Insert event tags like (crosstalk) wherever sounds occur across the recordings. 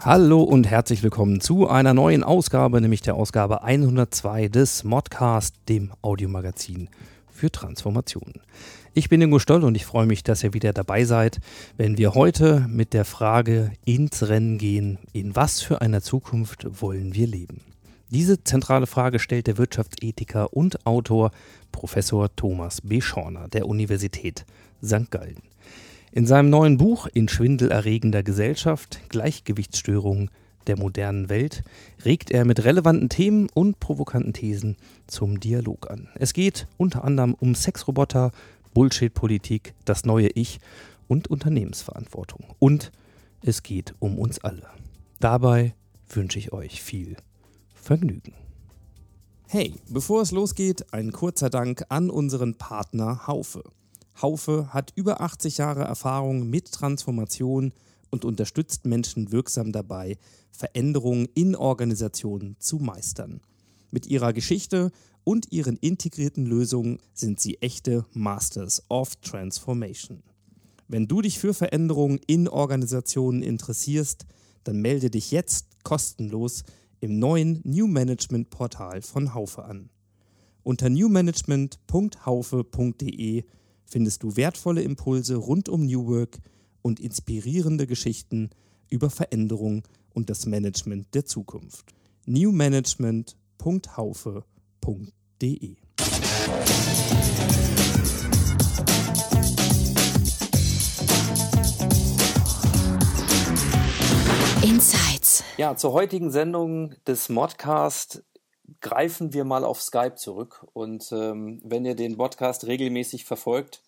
Hallo und herzlich willkommen zu einer neuen Ausgabe, nämlich der Ausgabe 102 des Modcast, dem Audiomagazin für Transformationen. Ich bin Ingo Stoll und ich freue mich, dass ihr wieder dabei seid, wenn wir heute mit der Frage ins Rennen gehen, in was für einer Zukunft wollen wir leben? Diese zentrale Frage stellt der Wirtschaftsethiker und Autor Professor Thomas B. Schorner der Universität St. Gallen. In seinem neuen Buch In schwindelerregender Gesellschaft Gleichgewichtsstörungen der modernen Welt regt er mit relevanten Themen und provokanten Thesen zum Dialog an. Es geht unter anderem um Sexroboter, Bullshit-Politik, das neue Ich und Unternehmensverantwortung. Und es geht um uns alle. Dabei wünsche ich euch viel Vergnügen. Hey, bevor es losgeht, ein kurzer Dank an unseren Partner Haufe. Haufe hat über 80 Jahre Erfahrung mit Transformation und unterstützt Menschen wirksam dabei, Veränderungen in Organisationen zu meistern. Mit ihrer Geschichte und ihren integrierten Lösungen sind sie echte Masters of Transformation. Wenn du dich für Veränderungen in Organisationen interessierst, dann melde dich jetzt kostenlos im neuen New Management Portal von Haufe an. Unter newmanagement.haufe.de findest du wertvolle Impulse rund um New Work und inspirierende Geschichten über Veränderung und das Management der Zukunft. newmanagement.haufe.de Insights. Ja, zur heutigen Sendung des Modcast greifen wir mal auf Skype zurück. Und ähm, wenn ihr den Podcast regelmäßig verfolgt,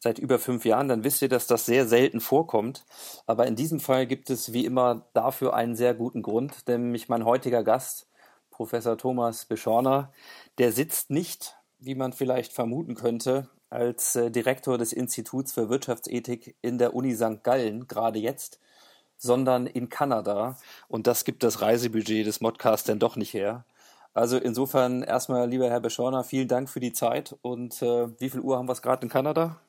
seit über fünf Jahren, dann wisst ihr, dass das sehr selten vorkommt. Aber in diesem Fall gibt es wie immer dafür einen sehr guten Grund, nämlich mein heutiger Gast, Professor Thomas Beschorner, der sitzt nicht, wie man vielleicht vermuten könnte, als äh, Direktor des Instituts für Wirtschaftsethik in der Uni St. Gallen, gerade jetzt, sondern in Kanada. Und das gibt das Reisebudget des Modcasts denn doch nicht her. Also insofern erstmal, lieber Herr Beschorner, vielen Dank für die Zeit. Und äh, wie viel Uhr haben wir es gerade in Kanada?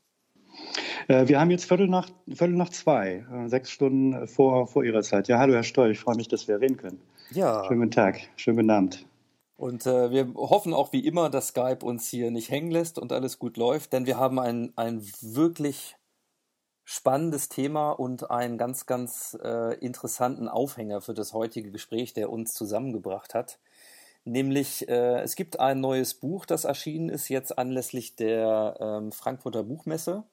Äh, wir haben jetzt Viertel nach, Viertel nach zwei, äh, sechs Stunden vor, vor Ihrer Zeit. Ja, hallo Herr Stoll, ich freue mich, dass wir reden können. Ja. Schönen guten Tag, schönen guten Abend. Und äh, wir hoffen auch wie immer, dass Skype uns hier nicht hängen lässt und alles gut läuft, denn wir haben ein, ein wirklich spannendes Thema und einen ganz, ganz interessanten Aufhänger für das heutige Gespräch, der uns zusammengebracht hat. Nämlich, äh, es gibt ein neues Buch, das erschienen ist jetzt anlässlich der ähm, Frankfurter Buchmesse.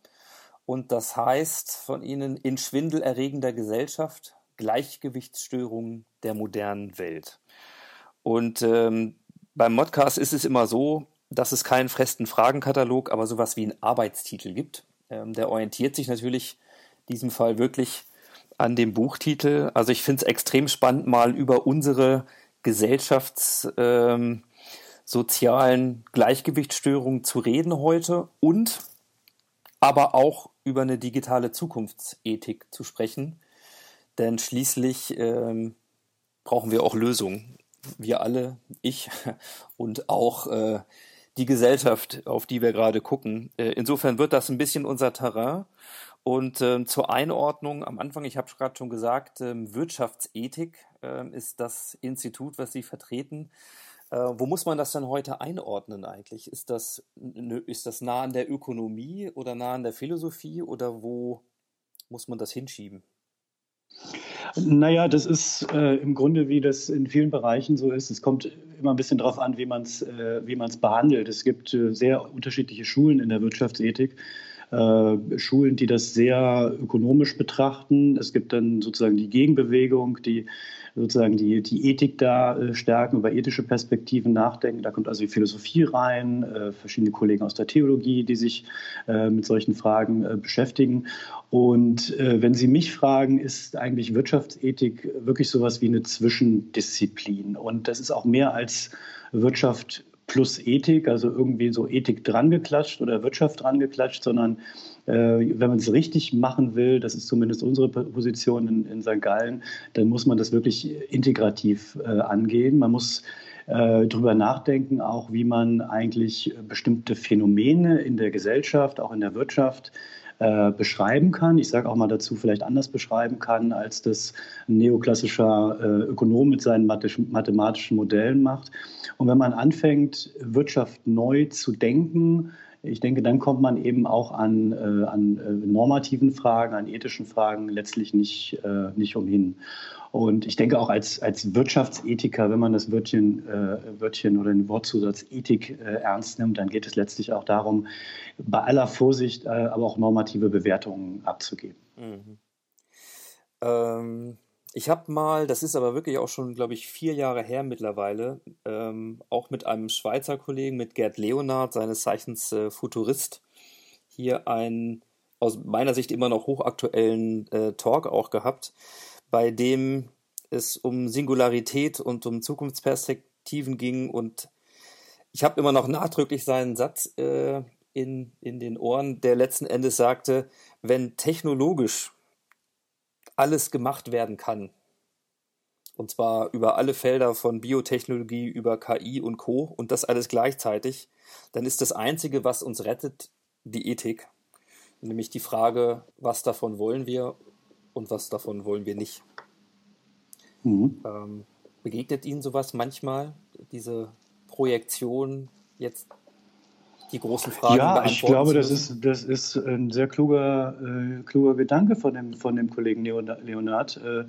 Und das heißt von Ihnen in schwindelerregender Gesellschaft Gleichgewichtsstörungen der modernen Welt. Und ähm, beim Modcast ist es immer so, dass es keinen festen Fragenkatalog, aber sowas wie einen Arbeitstitel gibt. Ähm, der orientiert sich natürlich in diesem Fall wirklich an dem Buchtitel. Also ich finde es extrem spannend, mal über unsere gesellschaftssozialen ähm, Gleichgewichtsstörungen zu reden heute und aber auch über eine digitale Zukunftsethik zu sprechen. Denn schließlich ähm, brauchen wir auch Lösungen. Wir alle, ich (laughs) und auch äh, die Gesellschaft, auf die wir gerade gucken. Äh, insofern wird das ein bisschen unser Terrain. Und ähm, zur Einordnung am Anfang, ich habe gerade schon gesagt, ähm, Wirtschaftsethik ähm, ist das Institut, was Sie vertreten. Äh, wo muss man das denn heute einordnen eigentlich? Ist das, ist das nah an der Ökonomie oder nah an der Philosophie oder wo muss man das hinschieben? Naja, das ist äh, im Grunde, wie das in vielen Bereichen so ist. Es kommt immer ein bisschen darauf an, wie man es äh, behandelt. Es gibt äh, sehr unterschiedliche Schulen in der Wirtschaftsethik. Äh, Schulen, die das sehr ökonomisch betrachten. Es gibt dann sozusagen die Gegenbewegung, die sozusagen die, die Ethik da äh, stärken, über ethische Perspektiven nachdenken. Da kommt also die Philosophie rein, äh, verschiedene Kollegen aus der Theologie, die sich mit solchen Fragen beschäftigen. Und wenn Sie mich fragen, ist eigentlich Wirtschaftsethik wirklich sowas wie eine Zwischendisziplin. Und das ist auch mehr als Wirtschaft plus Ethik, also irgendwie so Ethik drangeklatscht oder Wirtschaft drangeklatscht, sondern äh, wenn man es richtig machen will, das ist zumindest unsere Position in, in St. Gallen, dann muss man das wirklich integrativ äh, angehen. Man muss äh, darüber nachdenken, auch wie man eigentlich bestimmte Phänomene in der Gesellschaft, auch in der Wirtschaft, äh, beschreiben kann. Ich sage auch mal dazu, vielleicht anders beschreiben kann, als das ein neoklassischer äh, Ökonom mit seinen mathematischen Modellen macht. Und wenn man anfängt, Wirtschaft neu zu denken, ich denke, dann kommt man eben auch an, äh, an äh, normativen Fragen, an ethischen Fragen letztlich nicht, äh, nicht umhin. Und ich denke auch als, als Wirtschaftsethiker, wenn man das Wörtchen, äh, Wörtchen oder den Wortzusatz Ethik äh, ernst nimmt, dann geht es letztlich auch darum, bei aller Vorsicht äh, aber auch normative Bewertungen abzugeben. Mhm. Ähm, ich habe mal, das ist aber wirklich auch schon, glaube ich, vier Jahre her mittlerweile, ähm, auch mit einem Schweizer Kollegen, mit Gerd Leonard, seines Zeichens äh, Futurist, hier einen aus meiner Sicht immer noch hochaktuellen äh, Talk auch gehabt bei dem es um Singularität und um Zukunftsperspektiven ging. Und ich habe immer noch nachdrücklich seinen Satz äh, in, in den Ohren, der letzten Endes sagte, wenn technologisch alles gemacht werden kann, und zwar über alle Felder von Biotechnologie, über KI und Co. und das alles gleichzeitig, dann ist das Einzige, was uns rettet, die Ethik. Nämlich die Frage, was davon wollen wir und was davon wollen wir nicht. Mhm. Ähm, begegnet Ihnen sowas manchmal, diese Projektion jetzt die großen Fragen Ja, ich glaube, das ist, das ist ein sehr kluger, äh, kluger Gedanke von dem, von dem Kollegen Leonard. Äh,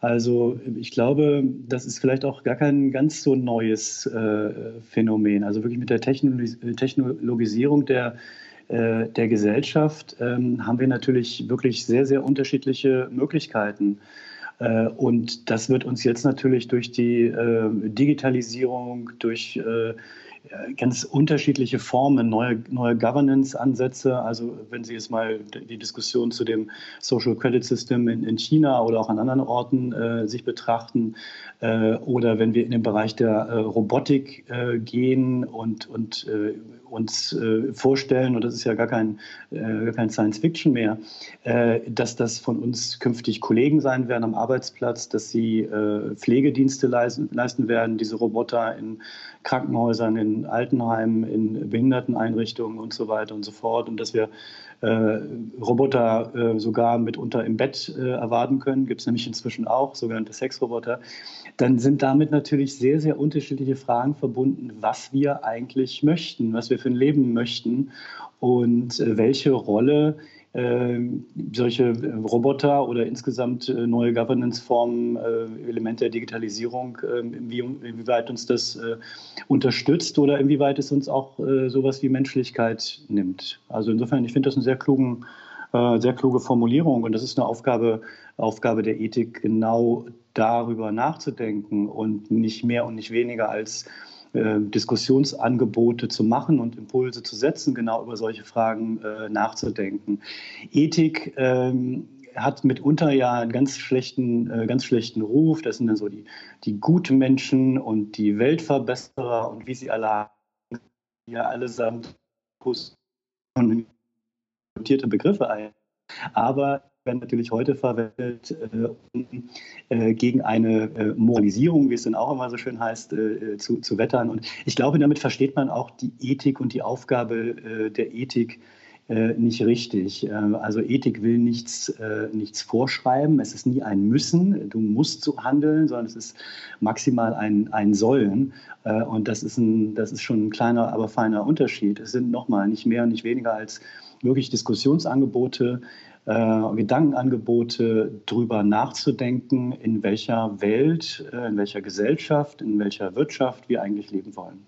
also ich glaube, das ist vielleicht auch gar kein ganz so neues äh, Phänomen. Also wirklich mit der Technologis Technologisierung der äh, der Gesellschaft ähm, haben wir natürlich wirklich sehr, sehr unterschiedliche Möglichkeiten. Äh, und das wird uns jetzt natürlich durch die äh, Digitalisierung, durch ganz unterschiedliche Formen, neue, neue Governance-Ansätze. Also wenn Sie jetzt mal die Diskussion zu dem Social Credit System in, in China oder auch an anderen Orten äh, sich betrachten, äh, oder wenn wir in den Bereich der äh, Robotik äh, gehen und, und äh, uns äh, vorstellen, und das ist ja gar kein, gar kein Science Fiction mehr, dass das von uns künftig Kollegen sein werden am Arbeitsplatz, dass sie Pflegedienste leisten, leisten werden, diese Roboter in Krankenhäusern, in Altenheimen, in Behinderteneinrichtungen und so weiter und so fort. Und dass wir äh, Roboter äh, sogar mitunter im Bett äh, erwarten können, gibt es nämlich inzwischen auch, sogenannte Sexroboter, dann sind damit natürlich sehr, sehr unterschiedliche Fragen verbunden, was wir eigentlich möchten, was wir für ein Leben möchten und äh, welche Rolle ähm, solche äh, Roboter oder insgesamt äh, neue Governance-Formen, äh, Elemente der Digitalisierung, ähm, inwieweit uns das unterstützt oder inwieweit es uns auch sowas wie Menschlichkeit nimmt. Also insofern, ich finde das eine sehr, klugen, sehr kluge Formulierung und das ist eine Aufgabe, Aufgabe der Ethik, genau darüber nachzudenken und nicht mehr und nicht weniger als äh, Diskussionsangebote zu machen und Impulse zu setzen, genau über solche Fragen äh, nachzudenken. Ethik ähm, hat mitunter ja einen ganz schlechten, äh, ganz schlechten Ruf. Das sind dann so die, die guten Menschen und die Weltverbesserer und wie sie alle ja allesamt notierte Begriffe ein. Aber werden natürlich heute verwendet, äh, um äh, gegen eine äh, Moralisierung, wie es dann auch immer so schön heißt, äh, zu, zu wettern. Und ich glaube, damit versteht man auch die Ethik und die Aufgabe äh, der Ethik äh, nicht richtig. also Ethik will nichts, nichts vorschreiben. Es ist nie ein Müssen, du musst so handeln, sondern es ist maximal ein, ein Sollen. und das ist, ein, das ist schon ein kleiner, aber feiner Unterschied. Es sind nochmal nicht mehr und nicht weniger als wirklich Diskussionsangebote, äh, Gedankenangebote, darüber nachzudenken, in welcher Welt, äh, in welcher Gesellschaft, in welcher Wirtschaft wir eigentlich leben wollen.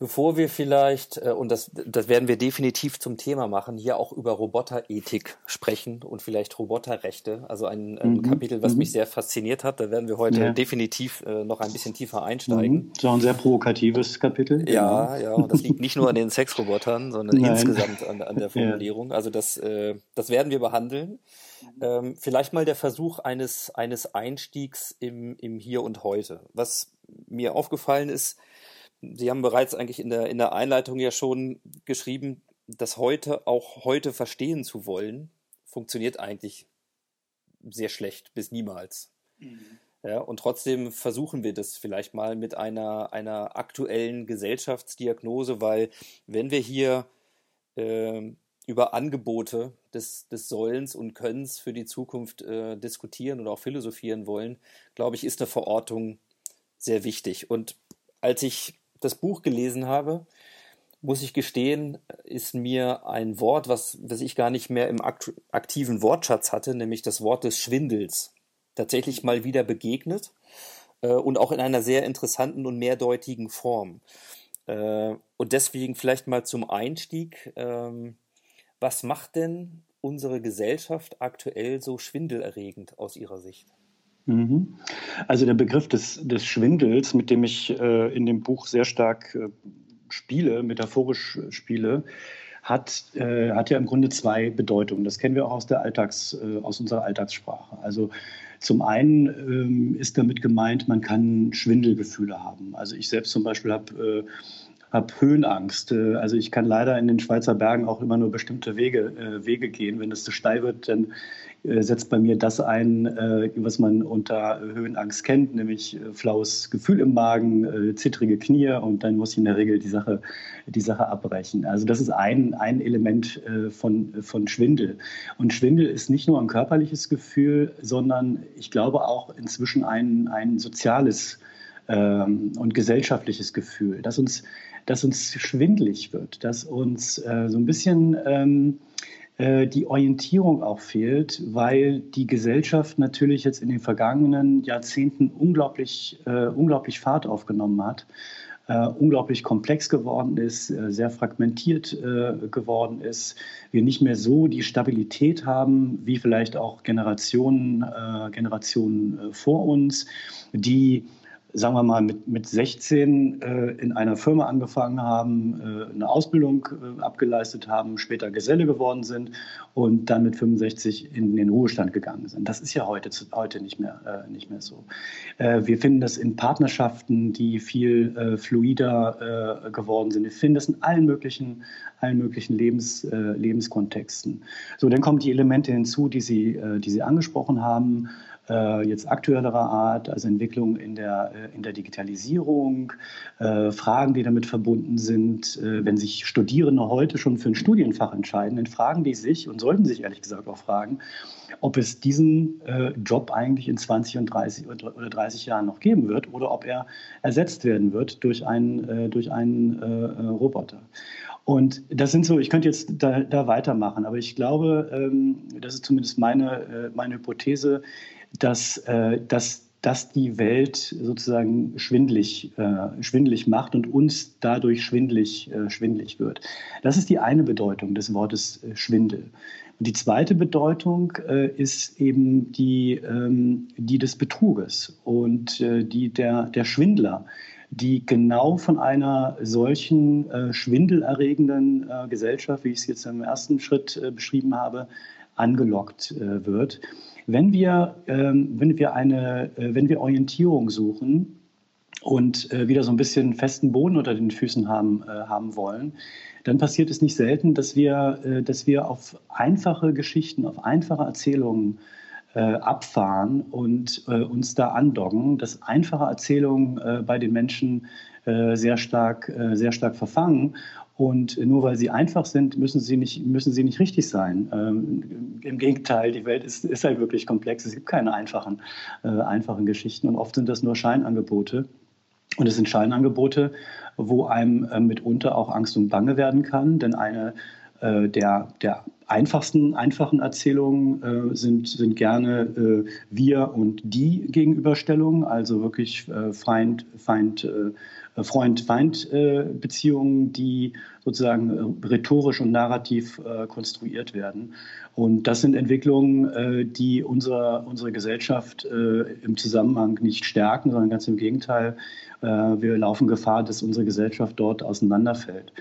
Bevor wir vielleicht, äh, und das, das werden wir definitiv zum Thema machen, hier auch über Roboterethik sprechen und vielleicht Roboterrechte, also ein, ein mhm. Kapitel, was mhm. mich sehr fasziniert hat. Da werden wir heute ja. definitiv äh, noch ein bisschen tiefer einsteigen. Mhm. So ein sehr provokatives Kapitel. Ja, ja, und das liegt nicht nur an den Sexrobotern, sondern Nein. insgesamt an, an der (laughs) Formulierung. Ja. Also das, äh, das werden wir behandeln. Ähm, vielleicht mal der Versuch eines, eines Einstiegs im, im Hier und Heute. Was mir aufgefallen ist, Sie haben bereits eigentlich in der, in der Einleitung ja schon geschrieben, dass heute auch heute verstehen zu wollen, funktioniert eigentlich sehr schlecht bis niemals. Mhm. Ja, und trotzdem versuchen wir das vielleicht mal mit einer, einer aktuellen Gesellschaftsdiagnose, weil wenn wir hier äh, über Angebote des, des Sollens und Könnens für die Zukunft äh, diskutieren oder auch philosophieren wollen, glaube ich, ist eine Verortung sehr wichtig. Und als ich das Buch gelesen habe, muss ich gestehen, ist mir ein Wort, was, was ich gar nicht mehr im aktiven Wortschatz hatte, nämlich das Wort des Schwindels, tatsächlich mal wieder begegnet äh, und auch in einer sehr interessanten und mehrdeutigen Form. Äh, und deswegen vielleicht mal zum Einstieg, ähm, was macht denn unsere Gesellschaft aktuell so schwindelerregend aus Ihrer Sicht? Mhm. Also der Begriff des, des Schwindels, mit dem ich äh, in dem Buch sehr stark äh, spiele, metaphorisch spiele, hat, äh, hat ja im Grunde zwei Bedeutungen. Das kennen wir auch aus, der Alltags, äh, aus unserer Alltagssprache. Also zum einen ähm, ist damit gemeint, man kann Schwindelgefühle haben. Also ich selbst zum Beispiel habe äh, habe Höhenangst. Äh, also ich kann leider in den Schweizer Bergen auch immer nur bestimmte Wege, äh, Wege gehen. Wenn es zu steil wird, dann äh, setzt bei mir das ein, äh, was man unter Höhenangst kennt, nämlich flaues Gefühl im Magen, zittrige Knie und dann muss ich in der Regel die Sache, die Sache abbrechen. Also das ist ein, ein Element von, von Schwindel. Und Schwindel ist nicht nur ein körperliches Gefühl, sondern ich glaube auch inzwischen ein, ein soziales ähm, und gesellschaftliches Gefühl, dass uns, dass uns schwindlig wird, dass uns äh, so ein bisschen ähm, äh, die Orientierung auch fehlt, weil die Gesellschaft natürlich jetzt in den vergangenen Jahrzehnten unglaublich, äh, unglaublich Fahrt aufgenommen hat. Uh, unglaublich komplex geworden ist, uh, sehr fragmentiert uh, geworden ist, wir nicht mehr so die Stabilität haben, wie vielleicht auch Generationen, Generationen vor uns, die sagen wir mal, mit, mit 16 äh, in einer Firma angefangen haben, äh, eine Ausbildung äh, abgeleistet haben, später Geselle geworden sind und dann mit 65 in den Ruhestand gegangen sind. Das ist ja heute, heute nicht, mehr, äh, nicht mehr so. Äh, wir finden das in Partnerschaften, die viel äh, fluider geworden sind. Wir finden das in allen möglichen, allen möglichen Lebens, Lebenskontexten. So, dann kommen die Elemente hinzu, die Sie, die Sie angesprochen haben jetzt aktuellerer Art, also Entwicklungen in der, äh, in der Digitalisierung, äh, Fragen, die damit verbunden sind. Äh, wenn sich Studierende heute schon für ein Studienfach entscheiden, dann fragen die sich und sollten sich ehrlich gesagt auch fragen, ob es diesen äh, Job eigentlich in 20 und 30 oder 30 Jahren noch geben wird oder ob er ersetzt werden wird durch einen, äh, durch einen Roboter. Und das sind so, ich könnte jetzt da, da weitermachen, aber ich glaube, ähm, das ist zumindest meine, meine Hypothese, dass, äh, dass das die Welt sozusagen schwindlig, äh, schwindlig macht und uns dadurch schwindlig, äh, schwindlig wird. Das ist die eine Bedeutung des Wortes äh, Schwindel. Und die zweite Bedeutung äh, ist eben die, ähm, die des Betruges und äh, die der, der Schwindler, die genau von einer solchen äh, schwindelerregenden Gesellschaft, wie ich es jetzt im ersten Schritt beschrieben habe, angelockt wird. Wenn wir, ähm, wenn wir, eine, äh, wenn wir Orientierung suchen und äh, wieder so ein bisschen festen Boden unter den Füßen haben, äh, haben wollen, dann passiert es nicht selten, dass wir, äh, dass wir auf einfache Geschichten, auf einfache Erzählungen äh, abfahren und äh, uns da andoggen, dass einfache Erzählungen bei den Menschen sehr stark, sehr stark verfangen und nur weil sie einfach sind, müssen sie nicht, müssen sie nicht richtig sein. Ähm, Im Gegenteil, die Welt ist, ist halt wirklich komplex. Es gibt keine einfachen, äh, einfachen Geschichten und oft sind das nur Scheinangebote. Und es sind Scheinangebote, wo einem äh, mitunter auch Angst und Bange werden kann, denn eine äh, der, der einfachsten, einfachen Erzählungen äh, sind, sind gerne äh, wir und die Gegenüberstellungen, also wirklich äh, Feind, Feind, äh, Freund-Feind-Beziehungen, die sozusagen äh, rhetorisch und narrativ äh, konstruiert werden. Und das sind Entwicklungen, die unsere, unsere Gesellschaft im Zusammenhang nicht stärken, sondern ganz im Gegenteil. Wir laufen Gefahr, dass unsere Gesellschaft dort auseinanderfällt.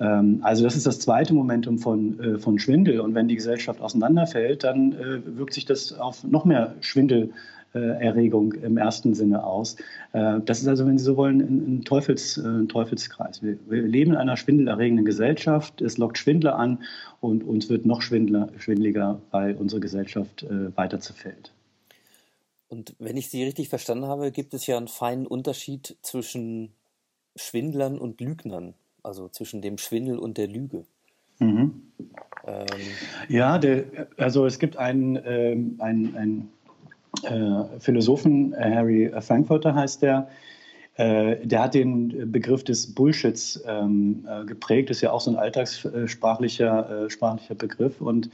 Ähm, also das ist das zweite Momentum von, äh, von Schwindel. Und wenn die Gesellschaft auseinanderfällt, dann äh, wirkt sich das auf noch mehr Schwindelerregung im ersten Sinne aus. Äh, das ist also, wenn Sie so wollen, ein, Teufels, ein Teufelskreis. Wir, wir, leben in einer schwindelerregenden Gesellschaft. Es lockt Schwindler an und uns wird noch schwindeliger, weil unsere Gesellschaft weiter zerfällt. Und wenn ich Sie richtig verstanden habe, gibt es ja einen feinen Unterschied zwischen Schwindlern und Lügnern also zwischen dem Schwindel und der Lüge. Mhm. Ähm, ja, der, also es gibt einen, ähm, einen, einen äh, Philosophen, Harry Frankfurter heißt der, äh, der hat den Begriff des Bullshits ähm, äh, geprägt, ist ja auch so ein alltagssprachlicher äh, sprachlicher Begriff. Und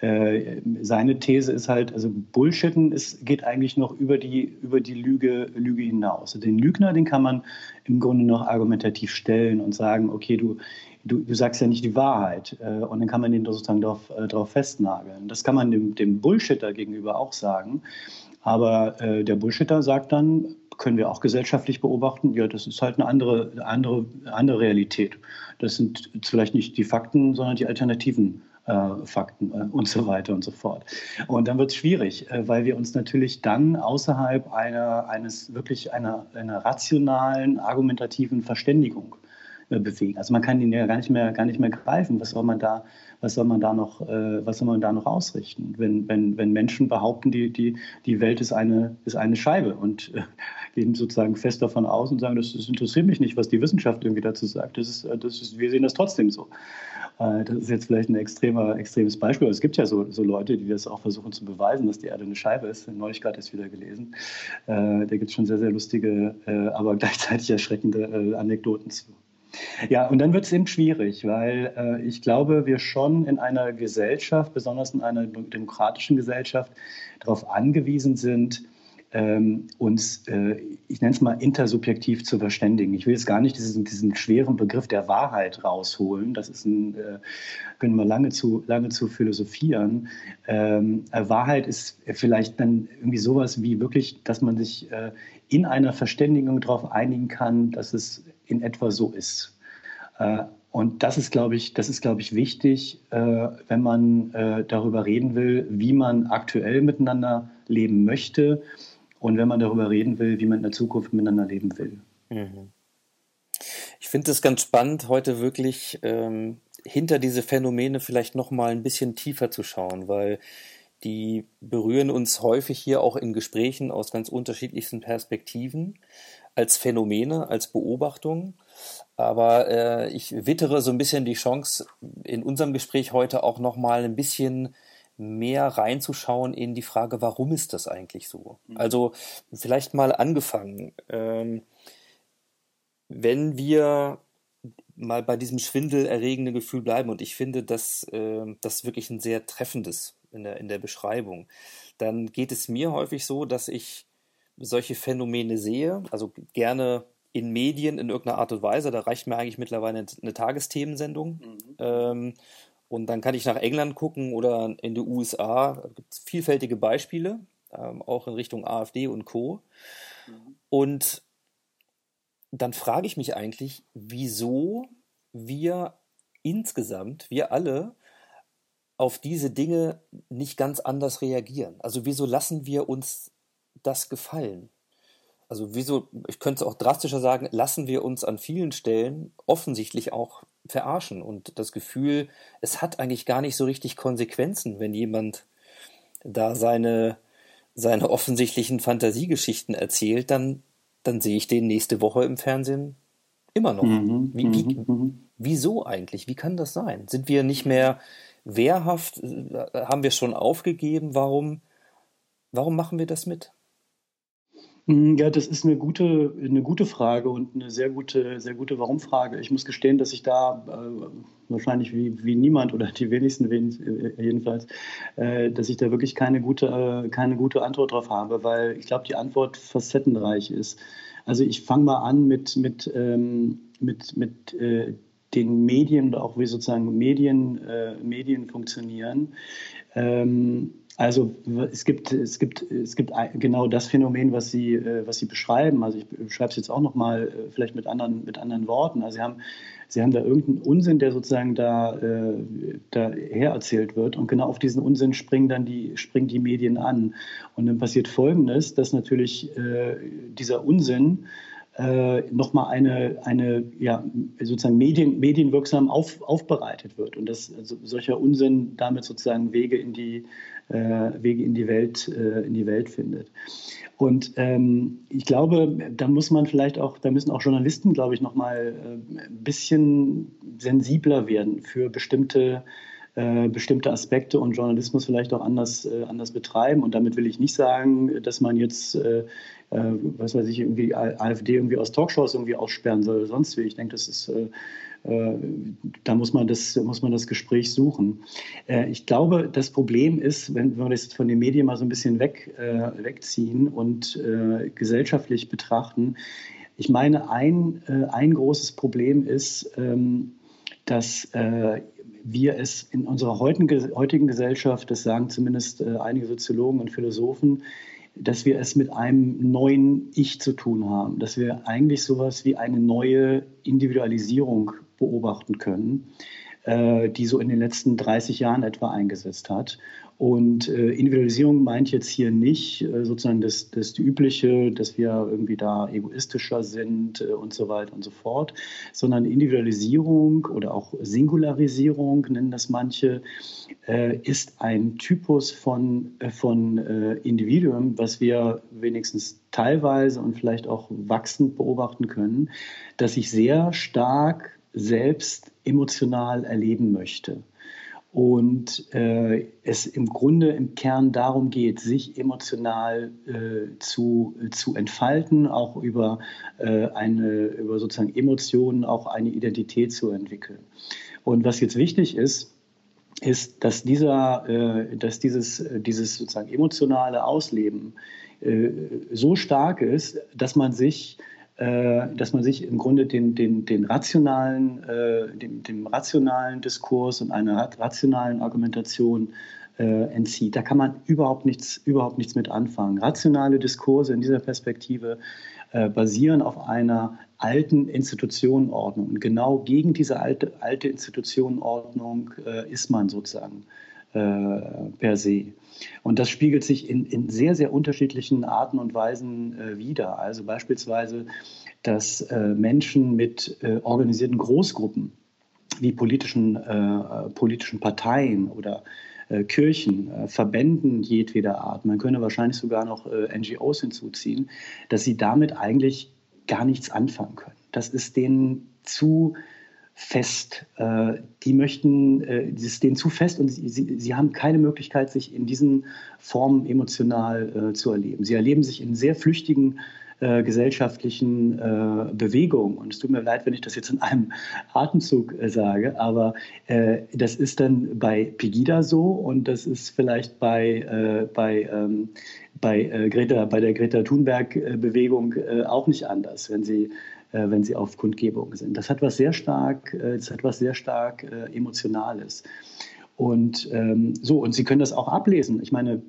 äh, seine These ist halt, also Bullshitten ist, geht eigentlich noch über die, über die Lüge, Lüge hinaus. Den Lügner, den kann man im Grunde noch argumentativ stellen und sagen, okay, du, du, du sagst ja nicht die Wahrheit. Äh, und dann kann man den sozusagen darauf, darauf festnageln. Das kann man dem, dem Bullshitter gegenüber auch sagen. Aber äh, der Bullshitter sagt dann, können wir auch gesellschaftlich beobachten, ja, das ist halt eine andere, andere, andere Realität. Das sind vielleicht nicht die Fakten, sondern die alternativen äh, Fakten äh, und so weiter und so fort. Und dann wird es schwierig, äh, weil wir uns natürlich dann außerhalb einer, eines wirklich einer, einer rationalen, argumentativen Verständigung bewegen. Also man kann ihn ja gar nicht mehr, gar nicht mehr greifen. Was soll man da, was soll man da noch, äh, was soll man da noch ausrichten? Wenn, wenn, wenn Menschen behaupten, die, die, die Welt ist eine, ist eine Scheibe und äh, (laughs) gehen sozusagen fest davon aus und sagen, das, das, interessiert mich nicht, was die Wissenschaft irgendwie dazu sagt. Das ist, äh, das ist, wir sehen das trotzdem so. Äh, das ist jetzt vielleicht ein extremer, extremes Beispiel. Es gibt ja so, so Leute, die das auch versuchen zu beweisen, dass die Erde eine Scheibe ist. Neulich gerade erst wieder gelesen. Äh, da gibt es schon sehr, sehr lustige, aber (laughs) gleichzeitig erschreckende Anekdoten zu. Ja, und dann wird es eben schwierig, weil äh, ich glaube, wir schon in einer Gesellschaft, besonders in einer demokratischen Gesellschaft, darauf angewiesen sind, ähm, uns, äh, ich nenne es mal, intersubjektiv zu verständigen. Ich will jetzt gar nicht diesen, diesen schweren Begriff der Wahrheit rausholen. Das ist ein, äh, können wir lange zu, lange zu philosophieren. Ähm, äh, Wahrheit ist vielleicht dann irgendwie sowas wie wirklich, dass man sich äh, in einer Verständigung darauf einigen kann, dass es in etwa so ist. Äh, und das ist, glaube ich, das ist, glaube ich, wichtig, äh, wenn man äh, darüber reden will, wie man aktuell miteinander leben möchte und wenn man darüber reden will, wie man in der Zukunft miteinander leben will. Mhm. Ich finde es ganz spannend, heute wirklich ähm, hinter diese Phänomene vielleicht noch mal ein bisschen tiefer zu schauen, weil die berühren uns häufig hier auch in Gesprächen aus ganz unterschiedlichsten Perspektiven als Phänomene, als Beobachtungen. Aber äh, ich wittere so ein bisschen die Chance, in unserem Gespräch heute auch noch mal ein bisschen mehr reinzuschauen in die Frage, warum ist das eigentlich so? Mhm. Also vielleicht mal angefangen, ähm, wenn wir mal bei diesem schwindelerregenden Gefühl bleiben und ich finde, dass äh, das wirklich ein sehr treffendes in der, in der Beschreibung, dann geht es mir häufig so, dass ich solche Phänomene sehe, also gerne in Medien in irgendeiner Art und Weise, da reicht mir eigentlich mittlerweile eine, eine Tagesthemensendung. Mhm. Ähm, und dann kann ich nach England gucken oder in die USA. Da gibt es vielfältige Beispiele, ähm, auch in Richtung AfD und Co. Mhm. Und dann frage ich mich eigentlich, wieso wir insgesamt, wir alle, auf diese Dinge nicht ganz anders reagieren. Also wieso lassen wir uns das gefallen? Also wieso, ich könnte es auch drastischer sagen, lassen wir uns an vielen Stellen offensichtlich auch verarschen und das Gefühl, es hat eigentlich gar nicht so richtig Konsequenzen, wenn jemand da seine, seine offensichtlichen Fantasiegeschichten erzählt, dann, dann sehe ich den nächste Woche im Fernsehen immer noch. Mhm, wie, wie, mhm, mhm. wieso eigentlich? Wie kann das sein? Sind wir nicht mehr wehrhaft? Haben wir schon aufgegeben? Warum, warum machen wir das mit? Mm, ja, das ist eine gute, eine gute Frage und eine sehr gute, sehr gute Warum-Frage. Ich muss gestehen, dass ich da äh, wahrscheinlich wie, wie niemand oder die wenigsten äh, jedenfalls, äh, dass ich da wirklich keine gute, äh, keine gute Antwort drauf habe, weil ich glaube, die Antwort facettenreich ist. Also ich fange mal an mit, mit, ähm, mit, mit äh, den Medien oder auch wie sozusagen Medien, äh, Medien funktionieren. Ähm, also es gibt, es gibt, es gibt genau das Phänomen, was Sie, äh, was Sie beschreiben. Also ich beschreibe es jetzt auch nochmal äh, vielleicht mit anderen, mit anderen Worten. Also Sie haben, Sie haben da irgendeinen Unsinn, der sozusagen da, äh, da erzählt wird. Und genau auf diesen Unsinn springen dann die, springen die Medien an. Und dann passiert Folgendes, dass natürlich dieser Unsinn äh, nochmal eine, eine ja, sozusagen medien, medienwirksam auf, aufbereitet wird und dass also solcher Unsinn damit sozusagen Wege in die, Wege in die, Welt, äh, in die Welt findet. Und ähm, ich glaube, da muss man vielleicht auch, da müssen auch Journalisten, glaube ich, nochmal äh, ein bisschen sensibler werden für bestimmte äh, bestimmte Aspekte und Journalismus vielleicht auch anders, äh, anders betreiben. Und damit will ich nicht sagen, dass man jetzt, äh, äh was weiß ich, irgendwie AfD irgendwie aus Talkshows irgendwie aussperren soll oder sonst wie. Ich denke, das ist, äh, da muss man, das, muss man das Gespräch suchen. ich glaube, das Problem ist, wenn, wir das jetzt von den Medien mal so ein bisschen weg, wegziehen und gesellschaftlich betrachten, ich meine, ein, ein großes Problem ist, ähm, dass wir es in unserer heutigen Gesellschaft, das sagen zumindest äh, einige Soziologen und Philosophen, dass wir es mit einem neuen Ich zu tun haben, dass wir eigentlich sowas wie eine neue Individualisierung beobachten können, die so in den letzten 30 Jahren etwa eingesetzt hat. Und äh, Individualisierung meint jetzt hier nicht äh, sozusagen das, das die übliche, dass wir irgendwie da egoistischer sind äh, und so weiter und so fort, sondern Individualisierung oder auch Singularisierung nennen das manche, äh, ist ein Typus von, äh, von äh, Individuum, was wir wenigstens teilweise und vielleicht auch wachsend beobachten können, dass sich sehr stark selbst emotional erleben möchte und äh, es im Grunde im Kern darum geht, sich emotional äh, zu, zu entfalten, auch über, äh, eine, über sozusagen Emotionen auch eine Identität zu entwickeln. Und was jetzt wichtig ist, ist, dass, dieser, äh, dass dieses, dieses sozusagen emotionale Ausleben äh, so stark ist, dass man sich äh, dass man sich im Grunde den, den, den rationalen, äh, dem, dem, rationalen Diskurs und einer rationalen Argumentation äh, entzieht. Da kann man überhaupt nichts, überhaupt nichts mit anfangen. Rationale Diskurse in dieser Perspektive äh, basieren auf einer alten Institutionenordnung. Und genau gegen diese alte, alte Institutionenordnung äh, ist man sozusagen äh, per se. Und das spiegelt sich in, in sehr, sehr unterschiedlichen Arten und Weisen äh, wider. Also beispielsweise, dass äh, Menschen mit äh, organisierten Großgruppen wie politischen, äh, politischen Parteien oder äh, Kirchen, äh, Verbänden jedweder Art, man könnte wahrscheinlich sogar noch NGOs hinzuziehen, dass sie damit eigentlich gar nichts anfangen können. Das ist denen zu fest. Äh, die möchten, äh, es ist denen zu fest und sie, sie, sie, haben keine Möglichkeit, sich in diesen Formen emotional äh, zu erleben. Sie erleben sich in sehr flüchtigen äh, gesellschaftlichen äh, Bewegungen. Und es tut mir leid, wenn ich das jetzt in einem Atemzug äh, sage, aber das ist dann bei Pegida so und das ist vielleicht bei, bei, ähm, bei, Greta, bei der Greta Thunberg-Bewegung auch nicht anders, wenn sie äh, wenn sie auf Kundgebungen sind. Das hat was sehr stark, äh, das hat was sehr stark äh, Emotionales. Und ähm, so, und Sie können das auch ablesen. Ich meine,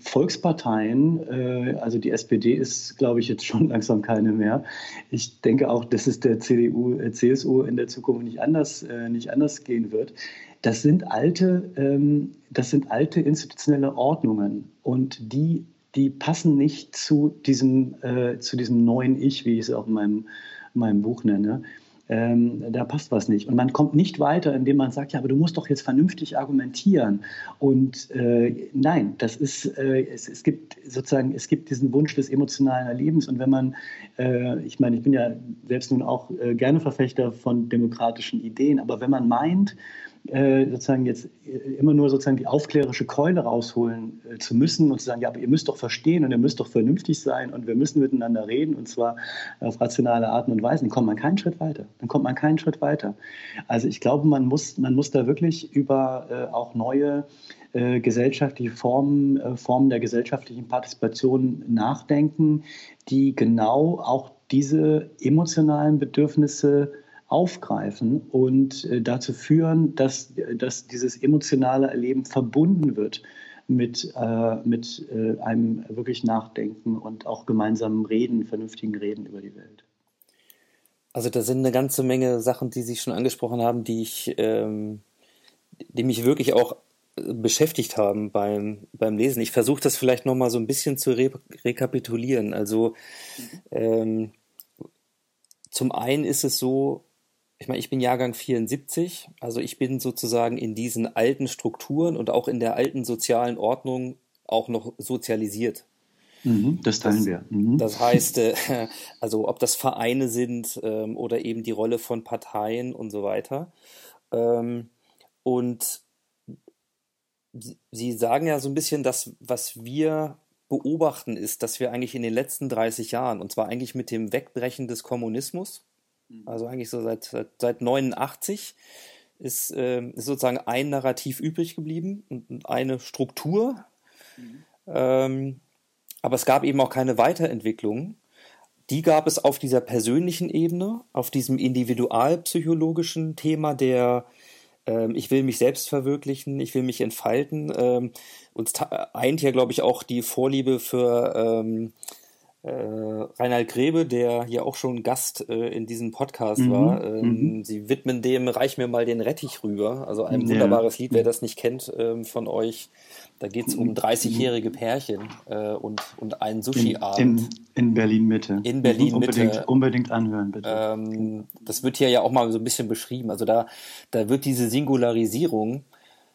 Volksparteien, äh, also die SPD ist, glaube ich, jetzt schon (laughs) langsam keine mehr. Ich denke auch, dass es der CDU, äh, CSU in der Zukunft nicht anders, äh, nicht anders gehen wird. Das sind alte, ähm, das sind alte institutionelle Ordnungen und die die passen nicht zu diesem, äh, zu diesem neuen Ich, wie ich es auch in meinem, in meinem Buch nenne. Ähm, da passt was nicht. Und man kommt nicht weiter, indem man sagt, ja, aber du musst doch jetzt vernünftig argumentieren. Und äh, nein, das ist, äh, es, es, gibt sozusagen, es gibt diesen Wunsch des emotionalen Erlebens. Und wenn man, äh, ich meine, ich bin ja selbst nun auch äh, gerne Verfechter von demokratischen Ideen, aber wenn man meint, äh, sozusagen jetzt äh, immer nur sozusagen die aufklärerische Keule rausholen äh, zu müssen und zu sagen, ja, aber ihr müsst doch verstehen und ihr müsst doch vernünftig sein und wir müssen miteinander reden und zwar auf rationale Arten und Weisen, dann kommt man keinen Schritt weiter. Dann kommt man keinen Schritt weiter. Also ich glaube, man muss, man muss da wirklich über äh, auch neue äh, gesellschaftliche Formen, äh, Formen der gesellschaftlichen Partizipation nachdenken, die genau auch diese emotionalen Bedürfnisse aufgreifen und äh, dazu führen, dass, dass dieses emotionale Erleben verbunden wird mit, äh, mit äh, einem wirklich Nachdenken und auch gemeinsamen Reden, vernünftigen Reden über die Welt. Also da sind eine ganze Menge Sachen, die Sie schon angesprochen haben, die ich, ähm, die mich wirklich auch äh, beschäftigt haben beim, beim Lesen. Ich versuche das vielleicht nochmal so ein bisschen zu re rekapitulieren. Also ähm, zum einen ist es so, ich meine, ich bin Jahrgang 74, also ich bin sozusagen in diesen alten Strukturen und auch in der alten sozialen Ordnung auch noch sozialisiert. Mhm, das teilen das, wir. Mhm. Das heißt, äh, (laughs) also ob das Vereine sind ähm, oder eben die Rolle von Parteien und so weiter. Ähm, und Sie sagen ja so ein bisschen, dass was wir beobachten ist, dass wir eigentlich in den letzten 30 Jahren, und zwar eigentlich mit dem Wegbrechen des Kommunismus. Also eigentlich so seit, seit, seit 89 ist, äh, ist sozusagen ein Narrativ übrig geblieben und eine Struktur. Mhm. Ähm, aber es gab eben auch keine Weiterentwicklung. Die gab es auf dieser persönlichen Ebene, auf diesem individualpsychologischen Thema der ähm, ich will mich selbst verwirklichen, ich will mich entfalten. Ähm, uns eint ja, glaube ich, auch die Vorliebe für ähm, äh, Reinhard Grebe, der hier auch schon Gast äh, in diesem Podcast mhm. war. Ähm, mhm. Sie widmen dem Reich mir mal den Rettich rüber. Also ein ja. wunderbares Lied, wer das nicht kennt ähm, von euch. Da geht es um 30-jährige Pärchen äh, und, und einen Sushi-Abend. In, in, in Berlin-Mitte. In Berlin-Mitte. Unbedingt, unbedingt anhören, bitte. Ähm, das wird hier ja auch mal so ein bisschen beschrieben. Also da, da wird diese Singularisierung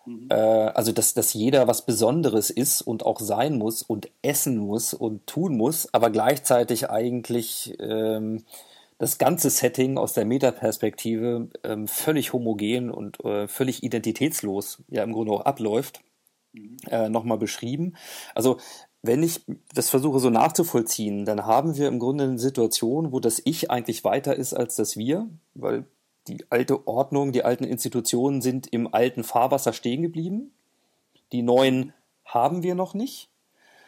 Mhm. Äh, also, dass, dass jeder was Besonderes ist und auch sein muss und essen muss und tun muss, aber gleichzeitig eigentlich ähm, das ganze Setting aus der Metaperspektive ähm, völlig homogen und äh, völlig identitätslos ja im Grunde auch abläuft, mhm. äh, nochmal beschrieben. Also wenn ich das versuche so nachzuvollziehen, dann haben wir im Grunde eine Situation, wo das Ich eigentlich weiter ist als das Wir, weil die alte Ordnung, die alten Institutionen sind im alten Fahrwasser stehen geblieben. Die neuen haben wir noch nicht.